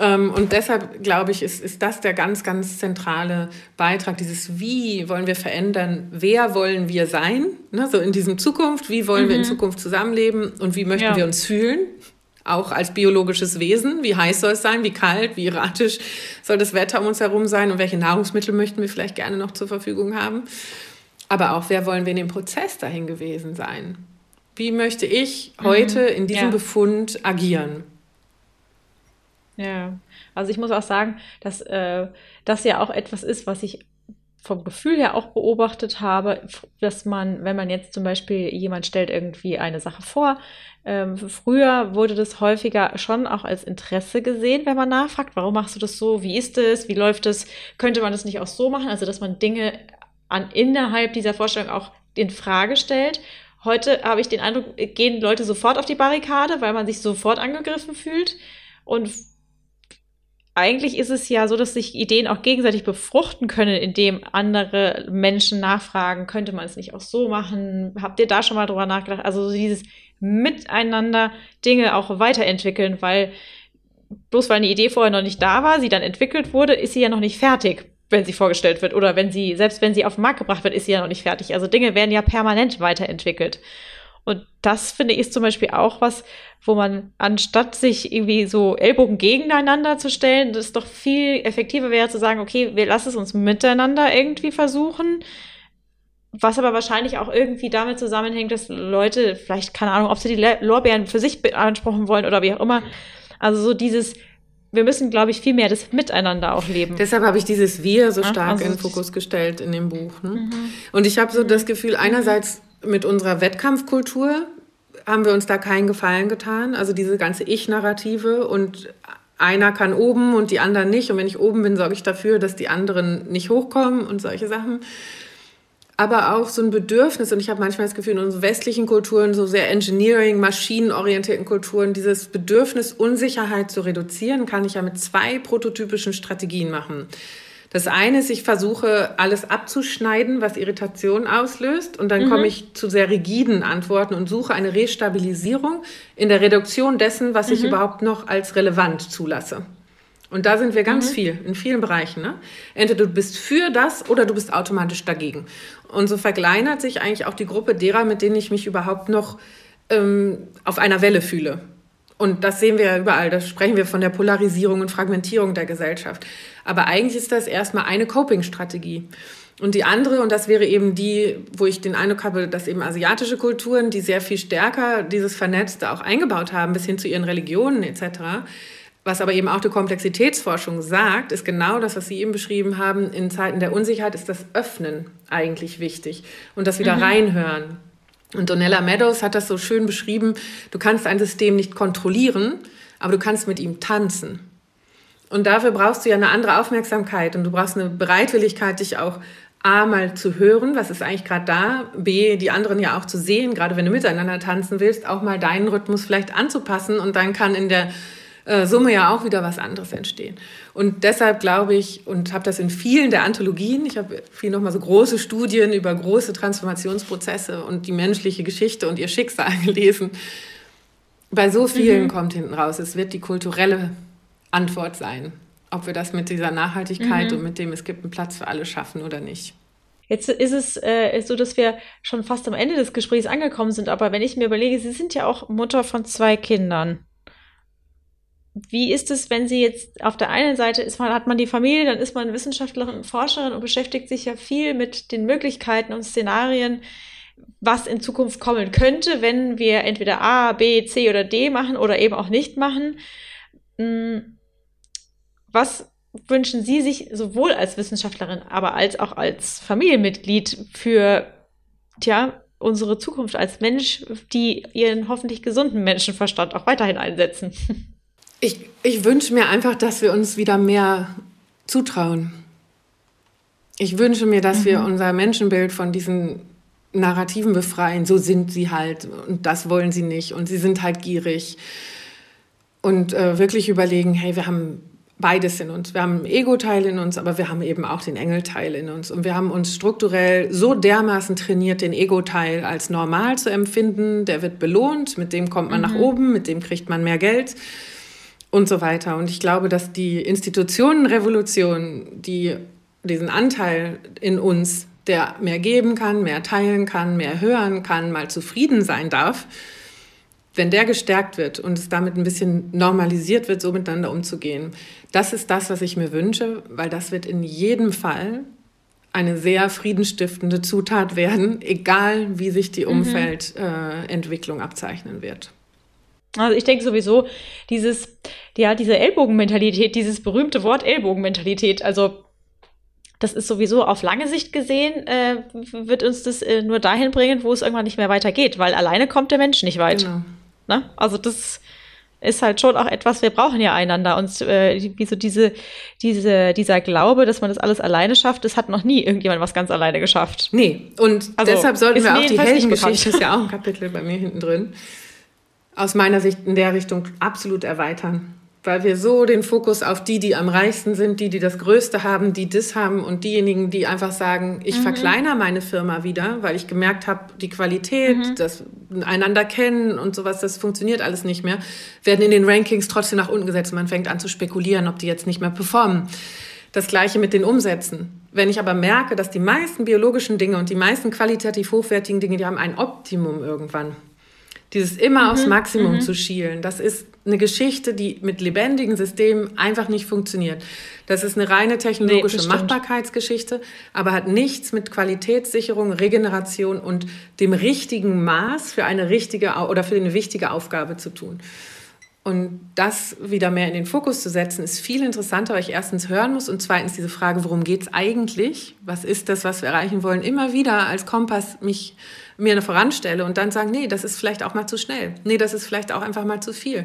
Speaker 3: Ähm, und deshalb glaube ich, ist, ist das der ganz, ganz zentrale Beitrag, dieses Wie wollen wir verändern, wer wollen wir sein, ne? so in diesem Zukunft, wie wollen mhm. wir in mhm. Zukunft zusammenleben und wie möchten ja. wir uns fühlen, auch als biologisches Wesen, wie heiß soll es sein, wie kalt, wie erratisch soll das Wetter um uns herum sein und welche Nahrungsmittel möchten wir vielleicht gerne noch zur Verfügung haben. Aber auch, wer wollen wir in dem Prozess dahin gewesen sein? Wie möchte ich mhm. heute in diesem ja. Befund agieren?
Speaker 1: Ja, also ich muss auch sagen, dass äh, das ja auch etwas ist, was ich vom Gefühl her auch beobachtet habe, dass man, wenn man jetzt zum Beispiel jemand stellt irgendwie eine Sache vor, ähm, früher wurde das häufiger schon auch als Interesse gesehen, wenn man nachfragt, warum machst du das so, wie ist es, wie läuft es, könnte man das nicht auch so machen, also dass man Dinge an innerhalb dieser Vorstellung auch in Frage stellt. Heute habe ich den Eindruck, gehen Leute sofort auf die Barrikade, weil man sich sofort angegriffen fühlt. Und eigentlich ist es ja so, dass sich Ideen auch gegenseitig befruchten können, indem andere Menschen nachfragen, könnte man es nicht auch so machen? Habt ihr da schon mal drüber nachgedacht? Also dieses Miteinander Dinge auch weiterentwickeln, weil bloß weil eine Idee vorher noch nicht da war, sie dann entwickelt wurde, ist sie ja noch nicht fertig, wenn sie vorgestellt wird. Oder wenn sie, selbst wenn sie auf den Markt gebracht wird, ist sie ja noch nicht fertig. Also Dinge werden ja permanent weiterentwickelt. Und das finde ich zum Beispiel auch was, wo man anstatt sich irgendwie so Ellbogen gegeneinander zu stellen, das doch viel effektiver wäre zu sagen, okay, wir lassen es uns miteinander irgendwie versuchen. Was aber wahrscheinlich auch irgendwie damit zusammenhängt, dass Leute, vielleicht keine Ahnung, ob sie die Lorbeeren für sich beanspruchen wollen oder wie auch immer. Also so dieses, wir müssen, glaube ich, viel mehr das Miteinander auch leben.
Speaker 3: Deshalb habe ich dieses Wir so stark also in den Fokus gestellt in dem Buch. Ne? Mhm. Und ich habe so das Gefühl, einerseits mit unserer Wettkampfkultur haben wir uns da keinen Gefallen getan. Also diese ganze Ich-Narrative und einer kann oben und die anderen nicht. Und wenn ich oben bin, sorge ich dafür, dass die anderen nicht hochkommen und solche Sachen. Aber auch so ein Bedürfnis, und ich habe manchmal das Gefühl, in unseren westlichen Kulturen, so sehr Engineering, maschinenorientierten Kulturen, dieses Bedürfnis, Unsicherheit zu reduzieren, kann ich ja mit zwei prototypischen Strategien machen. Das eine ist, ich versuche alles abzuschneiden, was Irritation auslöst. Und dann mhm. komme ich zu sehr rigiden Antworten und suche eine Restabilisierung in der Reduktion dessen, was mhm. ich überhaupt noch als relevant zulasse. Und da sind wir ganz mhm. viel, in vielen Bereichen. Ne? Entweder du bist für das oder du bist automatisch dagegen. Und so verkleinert sich eigentlich auch die Gruppe derer, mit denen ich mich überhaupt noch ähm, auf einer Welle fühle. Und das sehen wir ja überall. Da sprechen wir von der Polarisierung und Fragmentierung der Gesellschaft. Aber eigentlich ist das erstmal eine Coping-Strategie. Und die andere, und das wäre eben die, wo ich den Eindruck habe, dass eben asiatische Kulturen, die sehr viel stärker dieses Vernetzte auch eingebaut haben, bis hin zu ihren Religionen etc., was aber eben auch die Komplexitätsforschung sagt, ist genau das, was Sie eben beschrieben haben. In Zeiten der Unsicherheit ist das Öffnen eigentlich wichtig und das wieder mhm. reinhören. Und Donella Meadows hat das so schön beschrieben, du kannst ein System nicht kontrollieren, aber du kannst mit ihm tanzen. Und dafür brauchst du ja eine andere Aufmerksamkeit und du brauchst eine Bereitwilligkeit, dich auch A, mal zu hören, was ist eigentlich gerade da, B, die anderen ja auch zu sehen, gerade wenn du miteinander tanzen willst, auch mal deinen Rhythmus vielleicht anzupassen und dann kann in der äh, Summe ja auch wieder was anderes entstehen. Und deshalb glaube ich und habe das in vielen der Anthologien, ich habe viel nochmal so große Studien über große Transformationsprozesse und die menschliche Geschichte und ihr Schicksal gelesen. Bei so vielen mhm. kommt hinten raus, es wird die kulturelle Antwort sein, ob wir das mit dieser Nachhaltigkeit mhm. und mit dem es gibt einen Platz für alle schaffen oder nicht.
Speaker 1: Jetzt ist es äh, so, dass wir schon fast am Ende des Gesprächs angekommen sind, aber wenn ich mir überlege, Sie sind ja auch Mutter von zwei Kindern. Wie ist es, wenn Sie jetzt auf der einen Seite ist man, hat man die Familie, dann ist man Wissenschaftlerin und Forscherin und beschäftigt sich ja viel mit den Möglichkeiten und Szenarien, was in Zukunft kommen könnte, wenn wir entweder A, B, C oder D machen oder eben auch nicht machen. Hm, was wünschen Sie sich sowohl als Wissenschaftlerin, aber als auch als Familienmitglied für, tja, unsere Zukunft als Mensch, die ihren hoffentlich gesunden Menschenverstand auch weiterhin einsetzen?
Speaker 3: Ich, ich wünsche mir einfach, dass wir uns wieder mehr zutrauen. Ich wünsche mir, dass mhm. wir unser Menschenbild von diesen Narrativen befreien. So sind sie halt und das wollen sie nicht und sie sind halt gierig. Und äh, wirklich überlegen, hey, wir haben beides in uns. Wir haben einen Ego-Teil in uns, aber wir haben eben auch den Engel-Teil in uns. Und wir haben uns strukturell so dermaßen trainiert, den Ego-Teil als normal zu empfinden. Der wird belohnt, mit dem kommt man mhm. nach oben, mit dem kriegt man mehr Geld und so weiter. Und ich glaube, dass die Institutionenrevolution, die diesen Anteil in uns, der mehr geben kann, mehr teilen kann, mehr hören kann, mal zufrieden sein darf, wenn der gestärkt wird und es damit ein bisschen normalisiert wird, so miteinander umzugehen, das ist das, was ich mir wünsche, weil das wird in jedem Fall eine sehr friedenstiftende Zutat werden, egal wie sich die mhm. Umfeldentwicklung äh, abzeichnen wird.
Speaker 1: Also ich denke sowieso, dieses, ja, diese Ellbogenmentalität, dieses berühmte Wort Ellbogenmentalität, also das ist sowieso auf lange Sicht gesehen, äh, wird uns das äh, nur dahin bringen, wo es irgendwann nicht mehr weitergeht, weil alleine kommt der Mensch nicht weit. Genau. Ne? Also das ist halt schon auch etwas, wir brauchen ja einander. Und äh, so diese, diese, dieser Glaube, dass man das alles alleine schafft, das hat noch nie irgendjemand was ganz alleine geschafft.
Speaker 3: Nee, und also, deshalb sollten wir auch die Heldengeschichte, ist ja auch ein Kapitel bei mir hinten drin, aus meiner Sicht in der Richtung absolut erweitern. Weil wir so den Fokus auf die, die am reichsten sind, die, die das Größte haben, die das haben und diejenigen, die einfach sagen, ich mhm. verkleinere meine Firma wieder, weil ich gemerkt habe, die Qualität, mhm. das einander kennen und sowas, das funktioniert alles nicht mehr, werden in den Rankings trotzdem nach unten gesetzt. Man fängt an zu spekulieren, ob die jetzt nicht mehr performen. Das gleiche mit den Umsätzen. Wenn ich aber merke, dass die meisten biologischen Dinge und die meisten qualitativ hochwertigen Dinge, die haben ein Optimum irgendwann. Dieses immer mhm. aufs Maximum mhm. zu schielen, das ist eine Geschichte, die mit lebendigen Systemen einfach nicht funktioniert. Das ist eine reine technologische nee, Machbarkeitsgeschichte, aber hat nichts mit Qualitätssicherung, Regeneration und dem richtigen Maß für eine richtige oder für eine wichtige Aufgabe zu tun. Und das wieder mehr in den Fokus zu setzen, ist viel interessanter, weil ich erstens hören muss und zweitens diese Frage, worum geht es eigentlich? Was ist das, was wir erreichen wollen? Immer wieder als Kompass mich mir eine voranstelle und dann sagen, nee, das ist vielleicht auch mal zu schnell. Nee, das ist vielleicht auch einfach mal zu viel.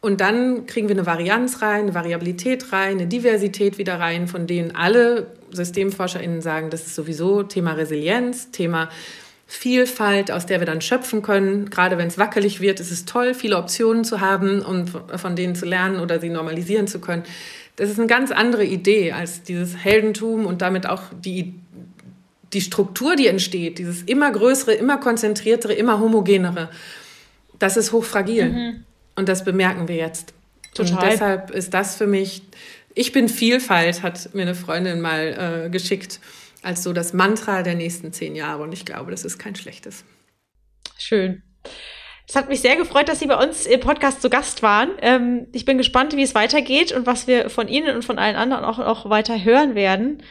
Speaker 3: Und dann kriegen wir eine Varianz rein, eine Variabilität rein, eine Diversität wieder rein, von denen alle SystemforscherInnen sagen, das ist sowieso Thema Resilienz, Thema Vielfalt, aus der wir dann schöpfen können. Gerade wenn es wackelig wird, ist es toll, viele Optionen zu haben und von denen zu lernen oder sie normalisieren zu können. Das ist eine ganz andere Idee als dieses Heldentum und damit auch die die Struktur, die entsteht, dieses immer größere, immer konzentriertere, immer homogenere, das ist hochfragil. Mhm. Und das bemerken wir jetzt. Total. Und deshalb ist das für mich, ich bin Vielfalt, hat mir eine Freundin mal äh, geschickt, als so das Mantra der nächsten zehn Jahre. Und ich glaube, das ist kein schlechtes.
Speaker 1: Schön. Es hat mich sehr gefreut, dass Sie bei uns im Podcast zu Gast waren. Ähm, ich bin gespannt, wie es weitergeht und was wir von Ihnen und von allen anderen auch, auch weiter hören werden.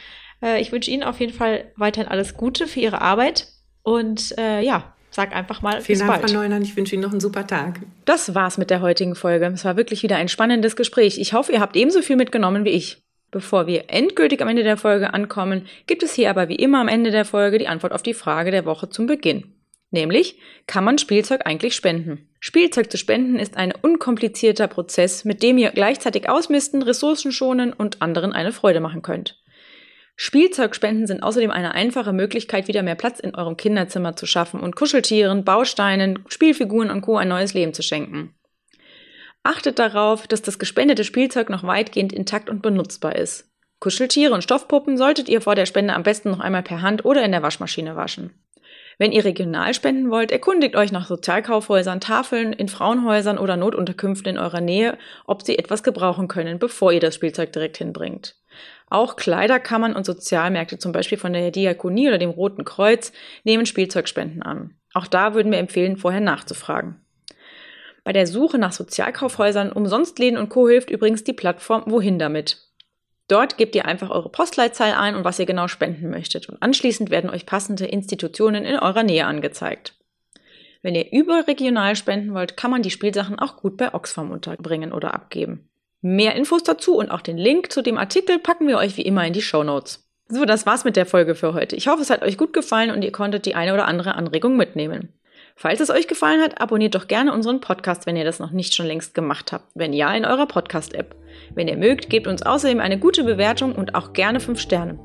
Speaker 1: Äh, ich wünsche Ihnen auf jeden Fall weiterhin alles Gute für Ihre Arbeit und äh, ja, sag einfach mal
Speaker 3: Vielen bis Dank, bald. Frau Neumann. Ich wünsche Ihnen noch einen super Tag.
Speaker 1: Das war's mit der heutigen Folge. Es war wirklich wieder ein spannendes Gespräch. Ich hoffe, ihr habt ebenso viel mitgenommen wie ich. Bevor wir endgültig am Ende der Folge ankommen, gibt es hier aber wie immer am Ende der Folge die Antwort auf die Frage der Woche zum Beginn. Nämlich, kann man Spielzeug eigentlich spenden? Spielzeug zu spenden ist ein unkomplizierter Prozess, mit dem ihr gleichzeitig ausmisten, Ressourcen schonen und anderen eine Freude machen könnt. Spielzeugspenden sind außerdem eine einfache Möglichkeit, wieder mehr Platz in eurem Kinderzimmer zu schaffen und Kuscheltieren, Bausteinen, Spielfiguren und Co. ein neues Leben zu schenken. Achtet darauf, dass das gespendete Spielzeug noch weitgehend intakt und benutzbar ist. Kuscheltiere und Stoffpuppen solltet ihr vor der Spende am besten noch einmal per Hand oder in der Waschmaschine waschen. Wenn ihr regional spenden wollt, erkundigt euch nach Sozialkaufhäusern, Tafeln, in Frauenhäusern oder Notunterkünften in eurer Nähe, ob sie etwas gebrauchen können, bevor ihr das Spielzeug direkt hinbringt. Auch Kleiderkammern und Sozialmärkte, zum Beispiel von der Diakonie oder dem Roten Kreuz, nehmen Spielzeugspenden an. Auch da würden wir empfehlen, vorher nachzufragen. Bei der Suche nach Sozialkaufhäusern, Umsonstläden und Co. hilft übrigens die Plattform Wohin damit. Dort gebt ihr einfach eure Postleitzahl ein und was ihr genau spenden möchtet. Und anschließend werden euch passende Institutionen in eurer Nähe angezeigt. Wenn ihr überregional spenden wollt, kann man die Spielsachen auch gut bei Oxfam unterbringen oder abgeben. Mehr Infos dazu und auch den Link zu dem Artikel packen wir euch wie immer in die Show Notes. So, das war's mit der Folge für heute. Ich hoffe, es hat euch gut gefallen und ihr konntet die eine oder andere Anregung mitnehmen. Falls es euch gefallen hat, abonniert doch gerne unseren Podcast, wenn ihr das noch nicht schon längst gemacht habt. Wenn ja, in eurer Podcast-App. Wenn ihr mögt, gebt uns außerdem eine gute Bewertung und auch gerne 5 Sterne.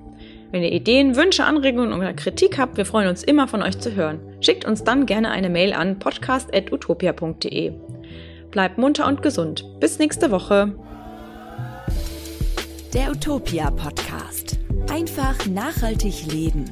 Speaker 1: Wenn ihr Ideen, Wünsche, Anregungen oder Kritik habt, wir freuen uns immer von euch zu hören. Schickt uns dann gerne eine Mail an podcast.utopia.de. Bleibt munter und gesund. Bis nächste Woche.
Speaker 2: Der Utopia Podcast. Einfach nachhaltig leben.